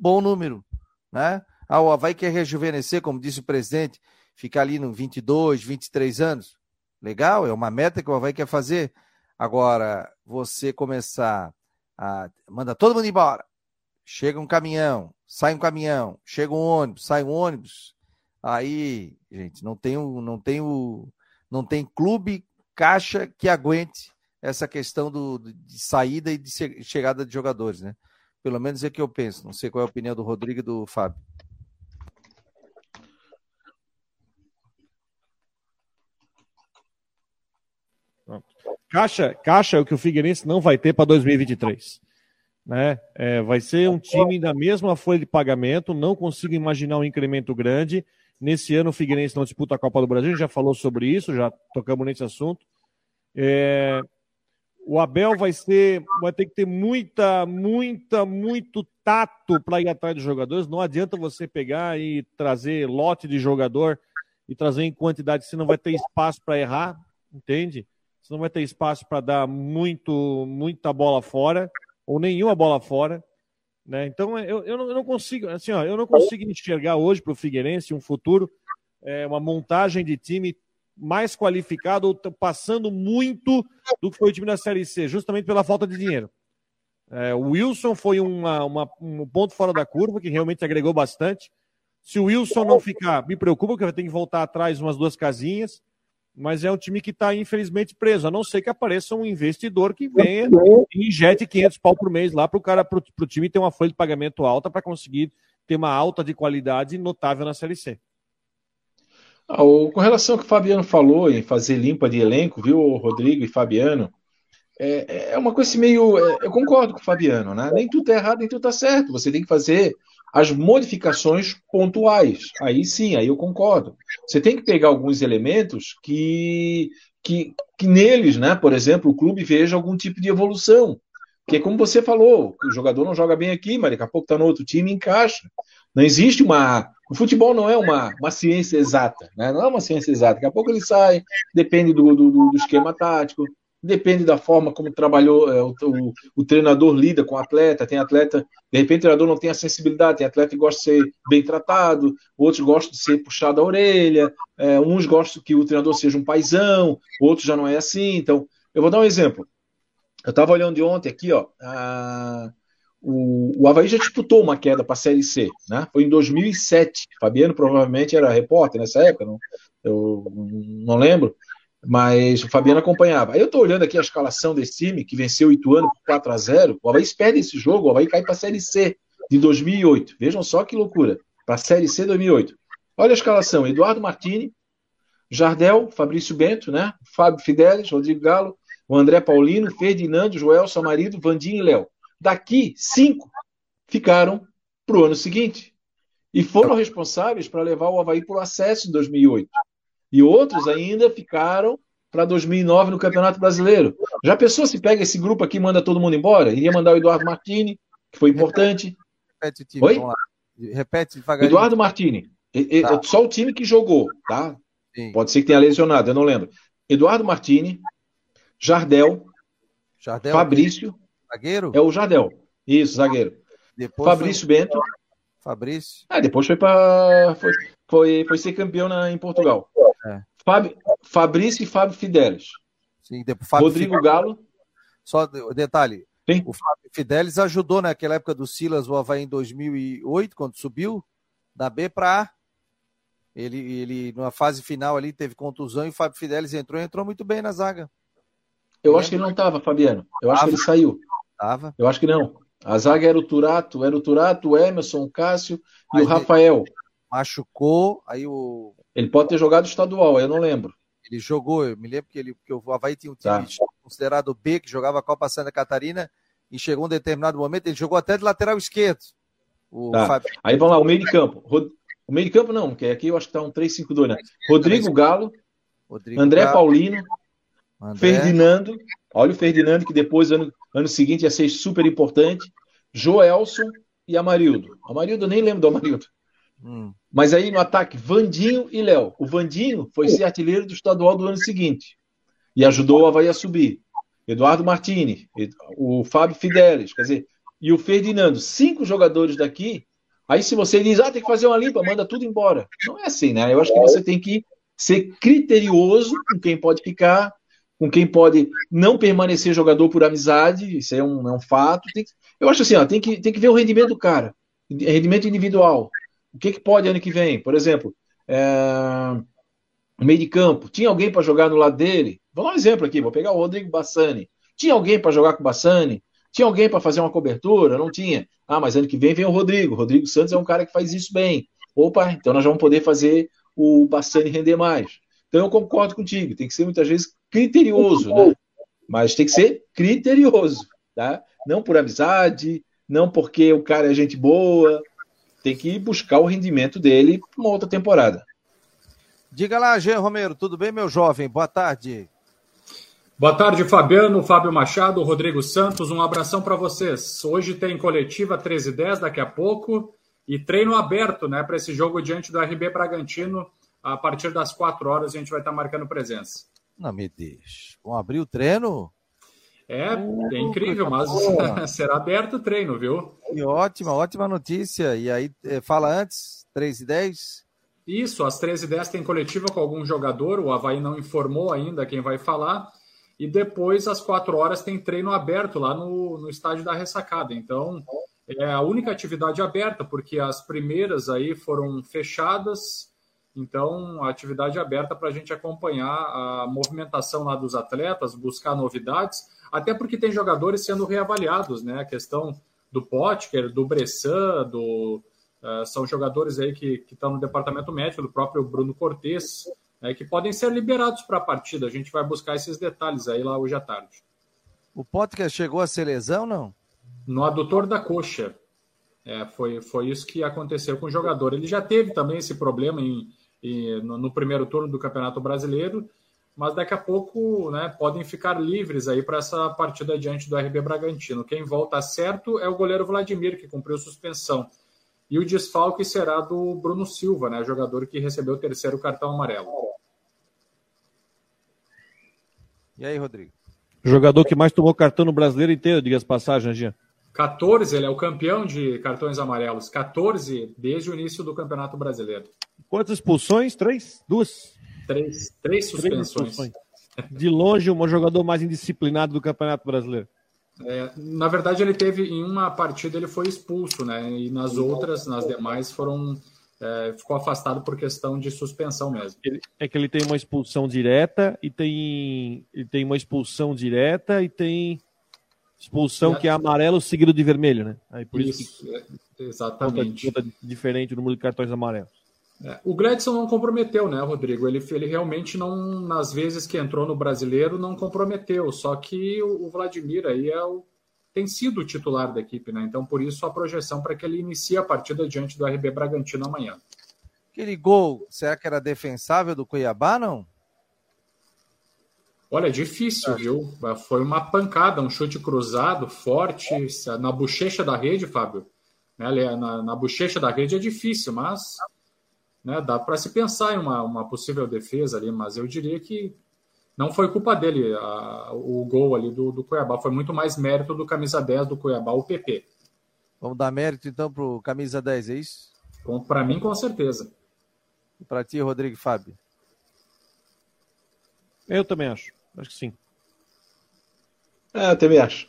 Bom número, né? Ah, o Havaí quer rejuvenescer, como disse o presidente, ficar ali no 22, 23 anos. Legal, é uma meta que o Havaí quer fazer. Agora, você começar a. Manda todo mundo embora. Chega um caminhão, sai um caminhão, chega um ônibus, sai um ônibus. Aí, gente, não tem o, não tem o, não tem clube caixa que aguente essa questão do, de saída e de chegada de jogadores, né? Pelo menos é o que eu penso. Não sei qual é a opinião do Rodrigo e do Fábio. Caixa, caixa é o que o Figueirense não vai ter para 2023. Né? É, vai ser um time da mesma folha de pagamento, não consigo imaginar um incremento grande. Nesse ano o Figueirense não disputa a Copa do Brasil, já falou sobre isso, já tocamos nesse assunto. É, o Abel vai ser, vai ter que ter muita, muita, muito tato para ir atrás dos jogadores. Não adianta você pegar e trazer lote de jogador e trazer em quantidade, você não vai ter espaço para errar, entende? Você não vai ter espaço para dar muito, muita bola fora ou nenhuma bola fora. Né? Então eu, eu, não, eu não consigo, assim, ó, eu não consigo enxergar hoje para o Figueirense um futuro, é, uma montagem de time mais qualificado ou passando muito do que foi o time da Série C, justamente pela falta de dinheiro. É, o Wilson foi uma, uma, um ponto fora da curva, que realmente agregou bastante. Se o Wilson não ficar, me preocupa, que vai ter que voltar atrás umas duas casinhas, mas é um time que está infelizmente preso, a não ser que apareça um investidor que venha e injete 500 pau por mês lá para o cara, para o time ter uma folha de pagamento alta para conseguir ter uma alta de qualidade notável na Série C. Ah, com relação ao que o Fabiano falou em fazer limpa de elenco, viu, Rodrigo e Fabiano? É, é uma coisa assim meio. É, eu concordo com o Fabiano, né? Nem tudo está errado, nem tudo está certo. Você tem que fazer as modificações pontuais. Aí sim, aí eu concordo. Você tem que pegar alguns elementos que, que, que neles, né? Por exemplo, o clube veja algum tipo de evolução. Porque, como você falou, o jogador não joga bem aqui, mas daqui a pouco está no outro time e encaixa. Não existe uma. O futebol não é uma, uma ciência exata, né? não é uma ciência exata. Daqui a pouco ele sai, depende do, do, do esquema tático, depende da forma como trabalhou é, o, o, o, treinador lida com o atleta. Tem atleta, de repente o treinador não tem a sensibilidade, tem atleta que gosta de ser bem tratado, outros gostam de ser puxado a orelha, é, uns gostam que o treinador seja um paizão, outros já não é assim. Então, eu vou dar um exemplo. Eu estava olhando de ontem aqui, ó. A o, o Havaí já disputou uma queda para a Série C, né? Foi em 2007. Fabiano provavelmente era repórter nessa época, não, eu não lembro, mas o Fabiano acompanhava. Aí eu estou olhando aqui a escalação desse time, que venceu o Ituano por 4 a 0 O Havaí perde esse jogo, o Havaí cai para a Série C de 2008. Vejam só que loucura. Para a Série C 2008. Olha a escalação: Eduardo Martini, Jardel, Fabrício Bento, né? Fábio Fidelis, Rodrigo Galo, o André Paulino, Ferdinando, Joel Samarido, Vandinho e Léo. Daqui, cinco ficaram para o ano seguinte. E foram responsáveis para levar o Havaí para o acesso em 2008. E outros ainda ficaram para 2009 no Campeonato Brasileiro. Já pensou se pega esse grupo aqui e manda todo mundo embora? Iria mandar o Eduardo Martini, que foi importante. Repete, time, Oi? Repete devagarinho. Eduardo Martini. Tá. Só o time que jogou, tá? Sim. Pode ser que tenha lesionado, eu não lembro. Eduardo Martini, Jardel, Jardel Fabrício, Zagueiro? É o Jardel. Isso, zagueiro. Depois Fabrício foi... Bento. Fabrício. Ah, depois foi para foi, foi, foi ser campeão na, em Portugal. É. Fábio, Fabrício e Fábio Fidelis. Sim, depois, Fábio Rodrigo Fidelis, Galo. Só detalhe. Sim. O Fábio Fidelis ajudou naquela época do Silas, o Havaí em 2008, quando subiu da B para A. Ele, ele, numa fase final ali, teve contusão e o Fábio Fidelis entrou e entrou muito bem na zaga. Eu acho que ele não estava, Fabiano. Eu acho que ele saiu. Eu acho que não. A zaga era o Turato, era o Turato, o Emerson, o Cássio e Aí o Rafael. Machucou, aí o. Ele pode ter jogado estadual, eu não lembro. Ele jogou, eu me lembro que, ele, que o Havaí tinha um time Tá. considerado B, que jogava a Copa Santa Catarina, e chegou um determinado momento, ele jogou até de lateral esquerdo. O Tá. Aí vamos lá, o meio de campo. Rod- O meio de campo não, porque aqui eu acho que tá um 3-5-2, né? Rodrigo Galo, Rodrigo André Galo, Paulino, André, Ferdinando. Olha o Ferdinando, que depois, ano, ano seguinte, ia ser super importante. Joelson e Amarildo. Amarildo, eu nem lembro do Amarildo. hum, Mas aí no ataque, Vandinho e Léo. O Vandinho foi ser artilheiro do estadual do ano seguinte e ajudou o Havaí a subir. Eduardo Martini, o Fábio Fidelis, quer dizer, e o Ferdinando. Cinco jogadores daqui. Aí se você diz, ah, tem que fazer uma limpa, manda tudo embora. Não é assim, né? Eu acho que você tem que ser criterioso com quem pode ficar, com quem pode não permanecer jogador por amizade, isso é um, é um fato. Que- eu acho assim, ó, tem, que, tem que ver o rendimento do cara, rendimento individual. O que, que pode ano que vem? Por exemplo, é, meio de campo. Tinha alguém para jogar no lado dele? Vou dar um exemplo aqui, vou pegar o Rodrigo Bassani. Tinha alguém para jogar com o Bassani? Tinha alguém para fazer uma cobertura? Não tinha. Ah, mas ano que vem vem o Rodrigo. Rodrigo Santos é um cara que faz isso bem. Opa, então nós vamos poder fazer o Bassani render mais. Então eu concordo contigo, tem que ser muitas vezes criterioso, né? Mas tem que ser criterioso, tá? Não por amizade, não porque o cara é gente boa, tem que buscar o rendimento dele para uma outra temporada. Diga lá, Jean Romero, tudo bem, meu jovem? Boa tarde. Boa tarde, Fabiano, Fábio Machado, Rodrigo Santos. Um abração para vocês. Hoje tem coletiva 13 e 10 daqui a pouco e treino aberto né, para esse jogo diante do RB Bragantino. A partir das 4 horas a gente vai estar marcando presença. Não me deixe. Vão abrir o treino? É, é incrível, mas será aberto o treino, viu? Que ótima, ótima notícia. E aí, eh, fala antes, 3 e 10? Isso, às 13h10 tem coletiva com algum jogador, o Havaí não informou ainda quem vai falar. E depois, às 4 horas, tem treino aberto lá no, no estádio da ressacada. Então, é a única atividade aberta, porque as primeiras aí foram fechadas. Então, atividade aberta para a gente acompanhar a movimentação lá dos atletas, buscar novidades, até porque tem jogadores sendo reavaliados, né? A questão do Potker, do Bressan, do, Uh, são jogadores aí que, estão no departamento médico, do próprio Bruno Cortes, né, que podem ser liberados para a partida. A gente vai buscar esses detalhes aí lá hoje à tarde. O Potker chegou a ser lesão, não? No adutor da coxa. É, foi, foi isso que aconteceu com o jogador. Ele já teve também esse problema em, em, no, no, primeiro turno do Campeonato Brasileiro, mas daqui a pouco né, podem ficar livres aí para essa partida diante do RB Bragantino. Quem volta certo é o goleiro Vladimir, que cumpriu suspensão. E o desfalque será do Bruno Silva, né, jogador que recebeu o terceiro cartão amarelo. E aí, Rodrigo? Jogador que mais tomou cartão no brasileiro inteiro, diga as passagens, Jean. 14, ele é o campeão de cartões amarelos. 14 desde o início do Campeonato Brasileiro. Quantas expulsões? Três? Duas? Três, três suspensões. Três de longe, o jogador mais indisciplinado do Campeonato Brasileiro. É, na verdade, ele teve em uma partida ele foi expulso, né? E nas outras, nas demais, foram é, ficou afastado por questão de suspensão mesmo. É que ele tem uma expulsão direta e tem ele tem uma expulsão direta e tem expulsão que é amarelo seguido de vermelho, né? Aí por isso, isso que, é, exatamente. Conta, conta diferente o número de cartões amarelos. É, o Gladson não comprometeu, né, Rodrigo? Ele, ele realmente não, nas vezes que entrou no brasileiro, não comprometeu. Só que o, o Vladimir aí é o, tem sido o titular da equipe, né? Então, por isso, a projeção para que ele inicie a partida diante do RB Bragantino amanhã. Aquele gol, será que era defensável do Cuiabá, não? Olha, é difícil, viu? Foi uma pancada, um chute cruzado, forte, na bochecha da rede, Fábio. Né, na, na bochecha da rede é difícil, mas né, dá para se pensar em uma, uma possível defesa ali, mas eu diria que não foi culpa dele a, o gol ali do, do Cuiabá, foi muito mais mérito do camisa 10 do Cuiabá, o PP. Vamos dar mérito então para o camisa 10, é isso? Para mim, com certeza. Para ti, Rodrigo Fábio? Eu também acho. Acho que sim. É, eu também acho.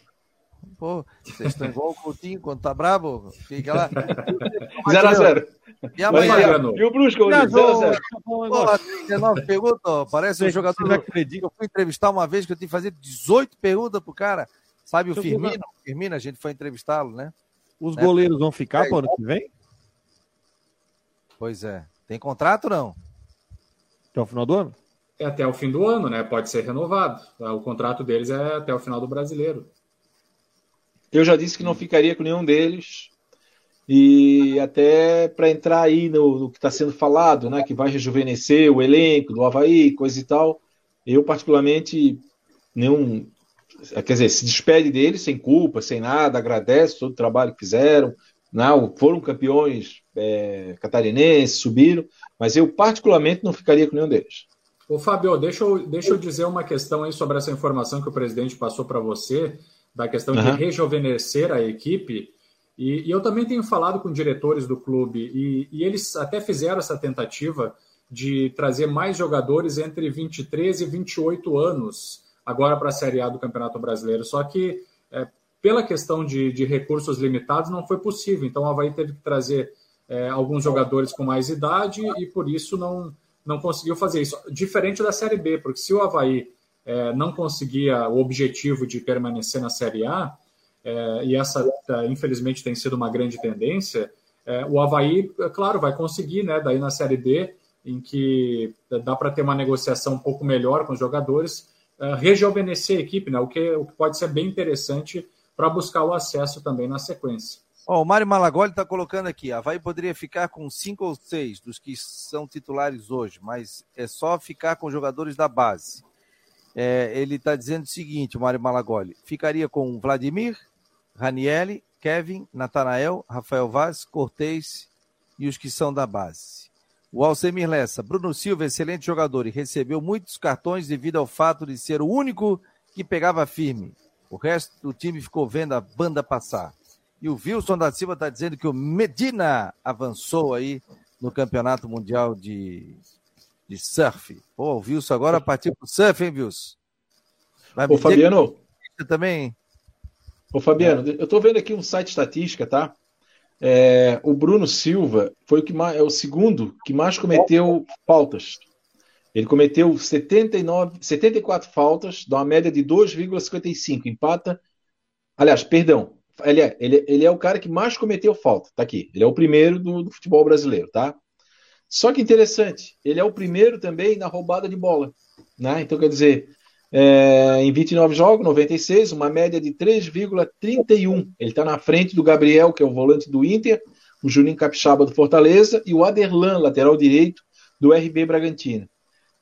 Pô, vocês estão igual o Coutinho quando tá brabo. Fica lá. 0x0. E amanhã? E o Brusco, 0x0. 19 perguntas, parece um jogador. Não acredito. Eu fui entrevistar uma vez que eu tive que fazer 18 perguntas pro cara. Sabe o Firmino? O Firmino, a gente foi entrevistá-lo, né? Os goleiros vão ficar para o ano que vem? Pois é. Tem contrato não? Até o final do ano? É até o fim do ano, né? Pode ser renovado. O contrato deles é até o final do brasileiro. Eu já disse que não ficaria com nenhum deles. E até para entrar aí no, no que está sendo falado, né? Que vai rejuvenescer o elenco do Havaí, coisa e tal. Eu, particularmente, nenhum. Quer dizer, se despede deles sem culpa, sem nada, agradece todo o trabalho que fizeram. Não, foram campeões é, catarinenses, subiram, mas eu particularmente não ficaria com nenhum deles. Ô Fábio, deixa eu, deixa eu dizer uma questão aí sobre essa informação que o presidente passou para você, da questão uhum. de rejuvenescer a equipe. E, e, eu também tenho falado com diretores do clube, e, e eles até fizeram essa tentativa de trazer mais jogadores entre 23 e 28 anos agora para a Série A do Campeonato Brasileiro. Só que, é, pela questão de, de, recursos limitados, não foi possível. Então, o Havaí teve que trazer é, alguns jogadores com mais idade e, por isso, não, não conseguiu fazer isso. Diferente da Série B, porque se o Havaí é, não conseguia o objetivo de permanecer na Série A, é, e essa, infelizmente, tem sido uma grande tendência, é, o Havaí, é claro, vai conseguir, né, daí na Série D, em que dá para ter uma negociação um pouco melhor com os jogadores, é, rejuvenescer a equipe, né, o, que, o que pode ser bem interessante para buscar o acesso também na sequência. O Mário Malagoli está colocando aqui, a Havaí poderia ficar com cinco ou seis dos que são titulares hoje, mas é só ficar com jogadores da base. É, ele está dizendo o seguinte, o Mário Malagoli, ficaria com Vladimir, Ranielli, Kevin, Natanael, Rafael Vaz, Cortez e os que são da base. O Alcemir Lessa, Bruno Silva, excelente jogador e recebeu muitos cartões devido ao fato de ser o único que pegava firme. O resto do time ficou vendo a banda passar. E o Wilson da Silva está dizendo que o Medina avançou aí no Campeonato Mundial de, de Surf. Pô, o Wilson agora partiu para o surf, hein, Wilson? Vai Ô, Fabiano. Também. Ô, Fabiano, é. eu estou vendo aqui um site estatística, tá? É, o Bruno Silva foi o que mais, é o segundo que mais cometeu faltas. Ele cometeu 79, 74 faltas, dá uma média de 2,55. Empata. Aliás, perdão, ele é, ele, ele é o cara que mais cometeu falta, tá aqui. Ele é o primeiro do, do, futebol brasileiro, tá? Só que interessante, ele é o primeiro também na roubada de bola, né? Então, quer dizer, é, em 29 jogos, 96, uma média de 3,31. Ele está na frente do Gabriel, que é o volante do Inter, o Juninho Capixaba do Fortaleza e o Aderlan, lateral direito do RB Bragantino.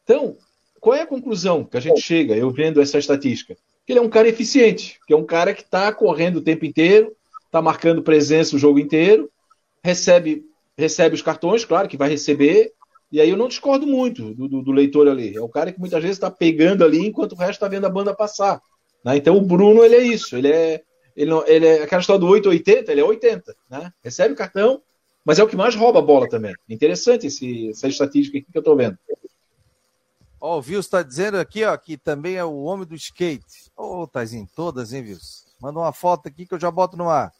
Então, qual é a conclusão que a gente chega, eu vendo essa estatística? Que ele é um cara eficiente, que é um cara que está correndo o tempo inteiro, está marcando presença o jogo inteiro, recebe, recebe os cartões, claro que vai receber, e aí eu não discordo muito do, do, do leitor ali. É o cara que muitas vezes está pegando ali enquanto o resto está vendo a banda passar. Né? Então o Bruno ele é isso, ele é, ele, não, ele é aquela história do 880, ele é 80, né? Recebe o cartão, mas é o que mais rouba a bola também. Interessante esse, essa estatística aqui que eu estou vendo. Ó, o Vils está dizendo aqui, ó, que também é o homem do skate. Ô, oh, em todas, hein, Vils? Manda uma foto aqui que eu já boto no ar.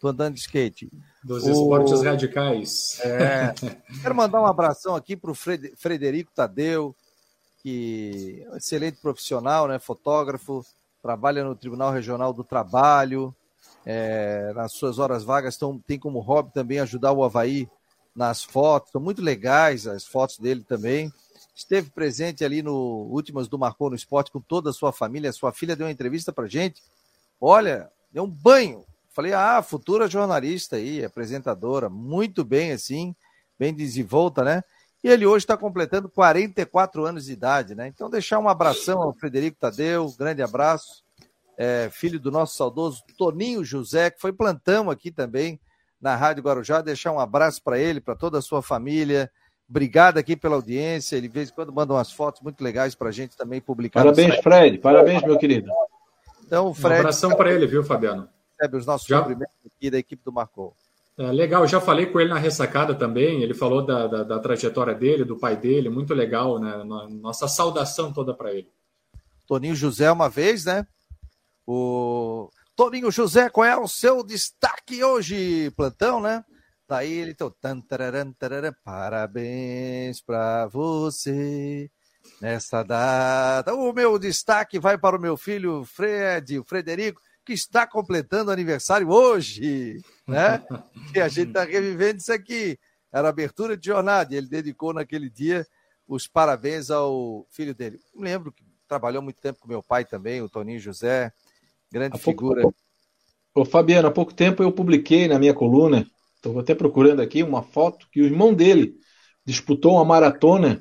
Tô andando de skate. Dos o... esportes radicais. É. Quero mandar um abração aqui para o Frederico Tadeu, que é um excelente profissional, né? Fotógrafo, trabalha no Tribunal Regional do Trabalho. É, nas suas horas vagas tão, tem como hobby também ajudar o Havaí nas fotos. São muito legais as fotos dele também esteve presente ali no Últimas do Marcou no Esporte com toda a sua família. Sua filha deu uma entrevista para gente. Olha, deu um banho. Falei, ah, futura jornalista aí, apresentadora, muito bem assim, bem desenvolta, né? E ele hoje está completando 44 anos de idade, né? Então, deixar um abração ao Frederico Tadeu, grande abraço. É, filho do nosso saudoso Toninho José, que foi plantão aqui também na Rádio Guarujá. Deixar um abraço para ele, para toda a sua família, Obrigado aqui pela audiência. Ele, de vez em quando, manda umas fotos muito legais para a gente também publicar. Parabéns, Fred. Parabéns, meu querido. Então, Fred. Um abração para ele, viu, Fabiano? Recebe os nossos Já... cumprimentos aqui da equipe do Marcou. É, legal, já falei com ele na ressacada também. Ele falou da, da, da trajetória dele, do pai dele, muito legal, né? Nossa saudação toda para ele. Toninho José, uma vez, né? O Toninho José, qual é o seu destaque hoje? Plantão, né? Daí ele então, parabéns para você nessa data. O meu destaque vai para o meu filho Fred, o Frederico, que está completando aniversário hoje, né? e a gente está revivendo isso aqui. Era abertura de jornada e ele dedicou naquele dia os parabéns ao filho dele. Lembro que trabalhou muito tempo com meu pai também, o Toninho José, grande figura. Pouco, ô, Fabiano, há pouco tempo eu publiquei na minha coluna, estou até procurando aqui uma foto que o irmão dele disputou uma maratona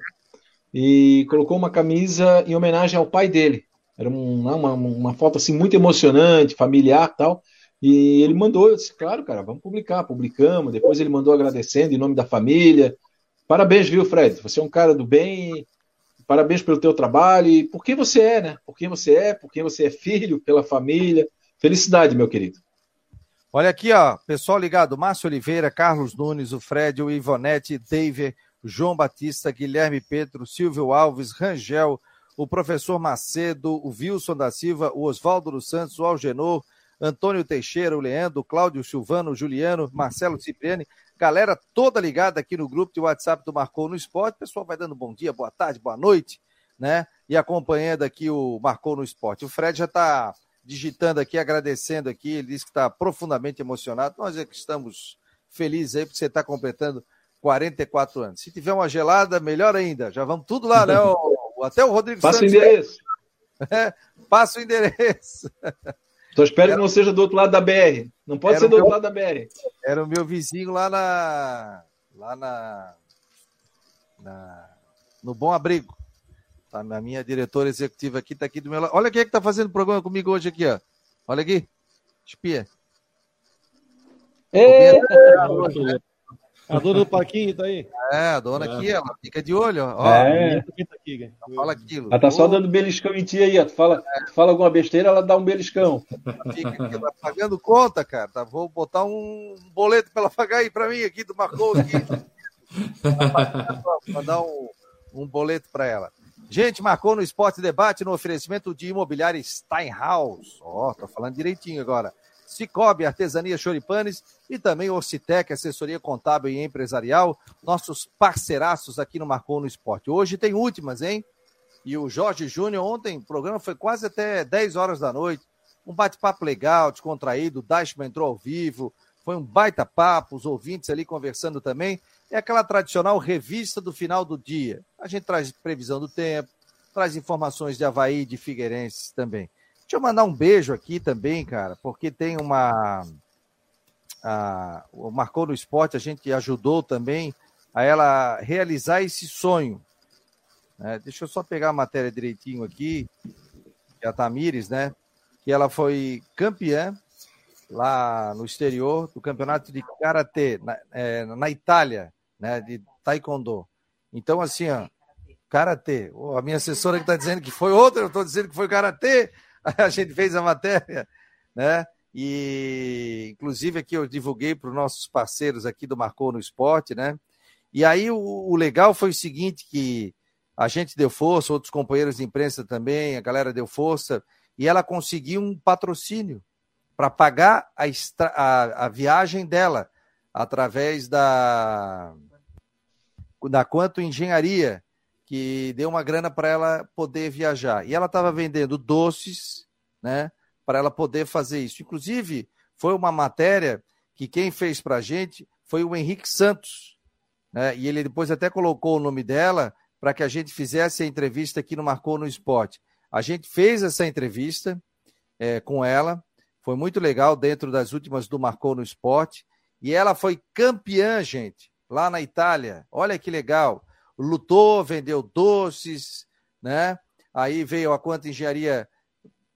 e colocou uma camisa em homenagem ao pai dele. Era uma, uma, uma foto assim muito emocionante, familiar tal. E ele mandou, eu disse, claro, cara, vamos publicar. Publicamos. Depois ele mandou agradecendo em nome da família. Parabéns, viu, Fred? Você é um cara do bem. Parabéns pelo teu trabalho e por quem você é, né? Por quem você é, por quem você é filho, pela família. Felicidade, meu querido. Olha aqui, ó, pessoal ligado, Márcio Oliveira, Carlos Nunes, o Fred, o Ivonete, David, João Batista, Guilherme Pedro, Silvio Alves, Rangel, o professor Macedo, o Wilson da Silva, o Oswaldo dos Santos, o Algenor, Antônio Teixeira, o Leandro, Cláudio Silvano, o Juliano, Marcelo Cipriani, galera toda ligada aqui no grupo de WhatsApp do Marcou no Esporte. O pessoal vai dando bom dia, boa tarde, boa noite, né? E acompanhando aqui o Marcou no Esporte. O Fred já está digitando aqui, agradecendo aqui, ele disse que está profundamente emocionado. Nós é que estamos felizes aí, porque você está completando 44 anos. Se tiver uma gelada, melhor ainda. Já vamos tudo lá, né? Até o Rodrigo Passa Santos. o endereço. É, passa o endereço. Só espero era... que não seja do outro lado da BR. Não pode ser do meu... outro lado da BR. Era o meu vizinho lá na. Lá na. na... No Bom Abrigo. Tá, a minha diretora executiva aqui está aqui do meu lado. Olha quem é que está fazendo programa comigo hoje aqui, ó. Olha aqui. Espia. Eita! A dona do Paquinho tá aí? É, a dona é. aqui, ela fica de olho, ó. É. Tá fala aquilo. Ela tá só dando beliscão em ti aí, ó. Tu fala, é. tu fala alguma besteira, ela dá um beliscão. Ela fica aqui, ela tá pagando conta, cara. Tá, vou botar um boleto para ela pagar aí para mim aqui do Marcou aqui. Vou dar um, um boleto para ela. Gente, marcou no Esporte Debate no oferecimento de imobiliária Steinhaus. Ó, oh, tô falando direitinho agora. Cicobi, Artesania Choripanes e também Orcitec, assessoria contábil e empresarial, nossos parceiraços aqui no Marcou no Esporte. Hoje tem últimas, hein? E o Jorge Júnior, ontem, o programa foi quase até 10 horas da noite. Um bate-papo legal, descontraído. O Dashman entrou ao vivo. Foi um baita papo, os ouvintes ali conversando também. É aquela tradicional revista do final do dia. A gente traz previsão do tempo, traz informações de Havaí, de Figueirense também. Deixa eu mandar um beijo aqui também, cara, porque tem uma. A, o Marcou no Esporte, a gente ajudou também a ela realizar esse sonho. É, deixa eu só pegar a matéria direitinho aqui, que é a Tamires, né? Que ela foi campeã lá no exterior do campeonato de karatê na, é, na Itália, né? De taekwondo. Então, assim, ó, karatê. a minha assessora que está dizendo que foi outra, eu estou dizendo que foi karatê. a gente fez a matéria, né? E inclusive aqui eu divulguei para os nossos parceiros aqui do Marcou no Esporte, né? E aí o, o, legal foi o seguinte, que a gente deu força, outros companheiros de imprensa também, a galera deu força, e ela conseguiu um patrocínio para pagar a, extra, a, a, viagem dela através da, da Quanto Engenharia, que deu uma grana para ela poder viajar. E ela estava vendendo doces, né, para ela poder fazer isso. Inclusive, foi uma matéria que quem fez para a gente foi o Henrique Santos, né, e ele depois até colocou o nome dela para que a gente fizesse a entrevista aqui no Marcou no Esporte. A gente fez essa entrevista é, com ela, foi muito legal dentro das últimas do Marcou no Esporte, e ela foi campeã, gente, lá na Itália. Olha que legal lutou, vendeu doces, né? Aí veio a Quanta Engenharia,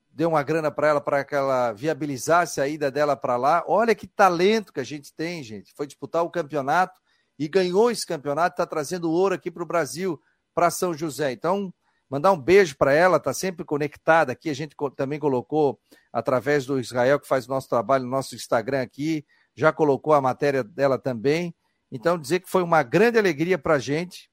deu uma grana para ela para que ela viabilizasse a ida dela para lá. Olha que talento que a gente tem, gente. Foi disputar o campeonato e ganhou esse campeonato, está trazendo ouro aqui para o Brasil, para São José. Então, mandar um beijo para ela, está sempre conectada aqui. A gente também colocou através do Israel, que faz o nosso trabalho no nosso Instagram aqui, já colocou a matéria dela também. Então, dizer que foi uma grande alegria para a gente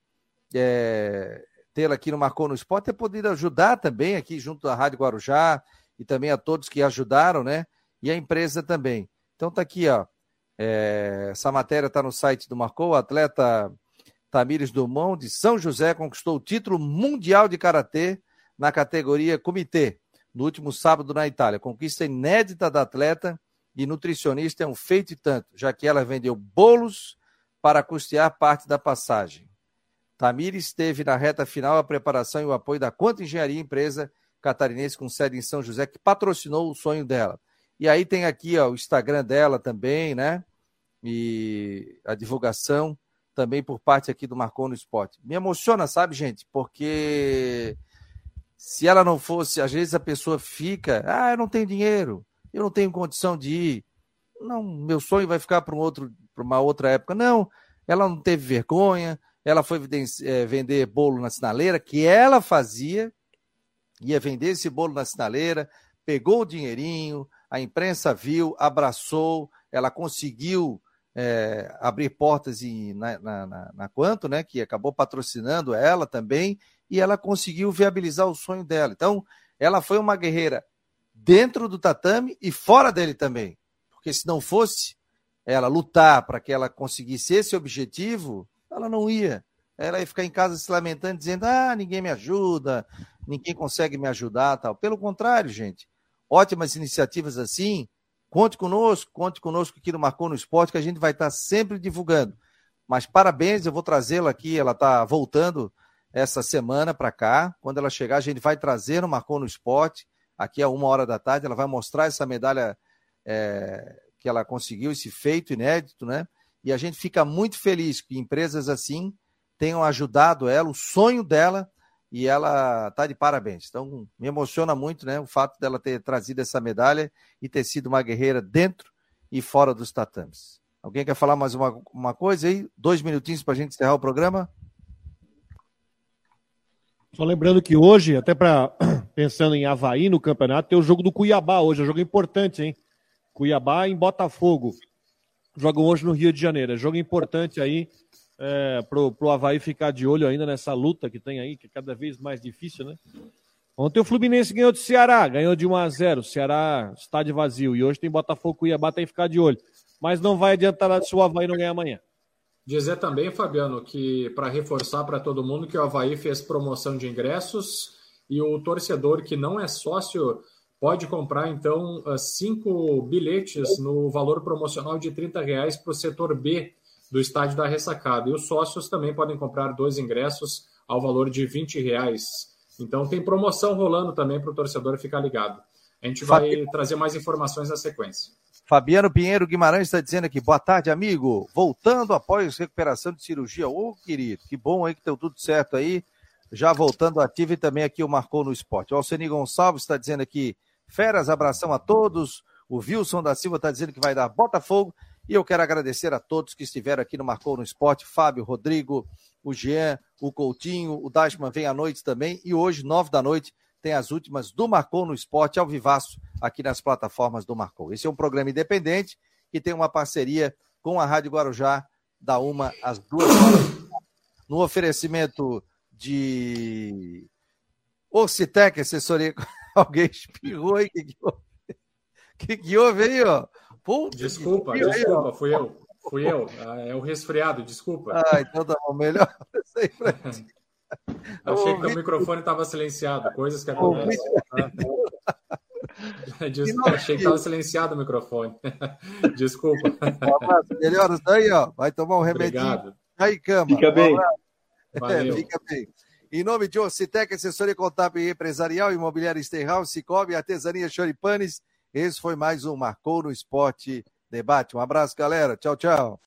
é, tê-la aqui no Marcou no Esporte, ter podido ajudar também aqui junto à Rádio Guarujá e também a todos que ajudaram, né? E a empresa também. Então tá aqui, ó. É, essa matéria está no site do Marcou. Atleta Tamires Dumont, de São José, conquistou o título mundial de karatê na categoria comitê no último sábado na Itália. Conquista inédita da atleta e nutricionista é um feito e tanto, já que ela vendeu bolos para custear parte da passagem. Tamires teve na reta final a preparação e o apoio da Quanto Engenharia, empresa catarinense com sede em São José, que patrocinou o sonho dela. E aí tem aqui ó, o Instagram dela também, né? E a divulgação também por parte aqui do Marcon no Esporte. Me emociona, sabe, gente? Porque se ela não fosse, às vezes a pessoa fica, ah, eu não tenho dinheiro, eu não tenho condição de ir. Não, meu sonho vai ficar para um outro, para uma outra época. Não, ela não teve vergonha, ela foi é, vender bolo na sinaleira, que ela fazia, ia vender esse bolo na sinaleira, pegou o dinheirinho, a imprensa viu, abraçou, ela conseguiu é, abrir portas em, na, na, na, na, Quanto, né, que acabou patrocinando ela também, e ela conseguiu viabilizar o sonho dela. Então, ela foi uma guerreira dentro do tatame e fora dele também. Porque se não fosse ela lutar para que ela conseguisse esse objetivo, ela não ia. Ela ia ficar em casa se lamentando, dizendo: ah, ninguém me ajuda, ninguém consegue me ajudar. tal. Pelo contrário, gente, ótimas iniciativas assim. Conte conosco, conte conosco aqui no Marcou no Esporte, que a gente vai estar sempre divulgando. Mas parabéns, eu vou trazê-la aqui, ela está voltando essa semana para cá. Quando ela chegar, a gente vai trazer no Marcou no Esporte, aqui a uma hora da tarde, ela vai mostrar essa medalha é, que ela conseguiu, esse feito inédito, né? E a gente fica muito feliz que empresas assim tenham ajudado ela, o sonho dela, e ela está de parabéns. Então, me emociona muito né, o fato dela ter trazido essa medalha e ter sido uma guerreira dentro e fora dos tatames. Alguém quer falar mais uma, uma coisa aí? Dois minutinhos para a gente encerrar o programa? Só lembrando que hoje, até para pensando em Havaí no campeonato, tem o jogo do Cuiabá hoje, é um jogo importante, hein? Cuiabá em Botafogo jogam hoje no Rio de Janeiro. É jogo importante aí é, pro, pro Havaí ficar de olho ainda nessa luta que tem aí, que é cada vez mais difícil, né? Ontem o Fluminense ganhou do Ceará, ganhou de 1 a 0 Ceará estádio vazio. E hoje tem Botafogo Cuiabá, tem que ficar de olho. Mas não vai adiantar nada se o Havaí não ganhar amanhã. Dizer também, Fabiano, que para reforçar para todo mundo que o Havaí fez promoção de ingressos e o torcedor que não é sócio pode comprar então ah, cinco bilhetes no valor promocional de 30 reais para o setor B do estádio da ressacada. E os sócios também podem comprar dois ingressos ao valor de 20 reais. Então tem promoção rolando também para o torcedor ficar ligado. A gente vai Fabiano. trazer mais informações na sequência. Fabiano Pinheiro Guimarães está dizendo aqui, boa tarde, amigo. Voltando após recuperação de cirurgia. Ô, querido, que bom aí que deu tudo certo aí. Já voltando ativo e também aqui o Marcou no Esporte. O Alceni Gonçalves está dizendo aqui, Feras, abração a todos. O Wilson da Silva está dizendo que vai dar Botafogo. E eu quero agradecer a todos que estiveram aqui no Marcou no Esporte: Fábio, Rodrigo, o Jean, o Coutinho, o Dashman vem à noite também. E hoje, nove da noite, tem as últimas do Marcou no Esporte ao vivaço aqui nas plataformas do Marcou. Esse é um programa independente que tem uma parceria com a Rádio Guarujá, da uma às duas horas, no oferecimento de Ocitec, assessoria Alguém espirrou aí? Que, que houve aí, ó? Puta, desculpa, que desculpa, fui eu. Fui eu. Ah, é o resfriado, desculpa. Ah, então tá bom. Melhor Achei que o microfone estava silenciado, coisas que acontecem. Tá? Achei que estava silenciado o microfone. Desculpa. Um abraço. Melhoras daí, ó. Vai tomar um remedinho. Obrigado. Aí, cama. Fica bem. Valeu. É, fica bem. Em nome de Ocitec, assessoria contábil e empresarial, imobiliária Stenhouse, Cicobi, artesania Choripanes. Esse foi mais um Marcou no Esporte Debate. Um abraço, galera. Tchau, tchau.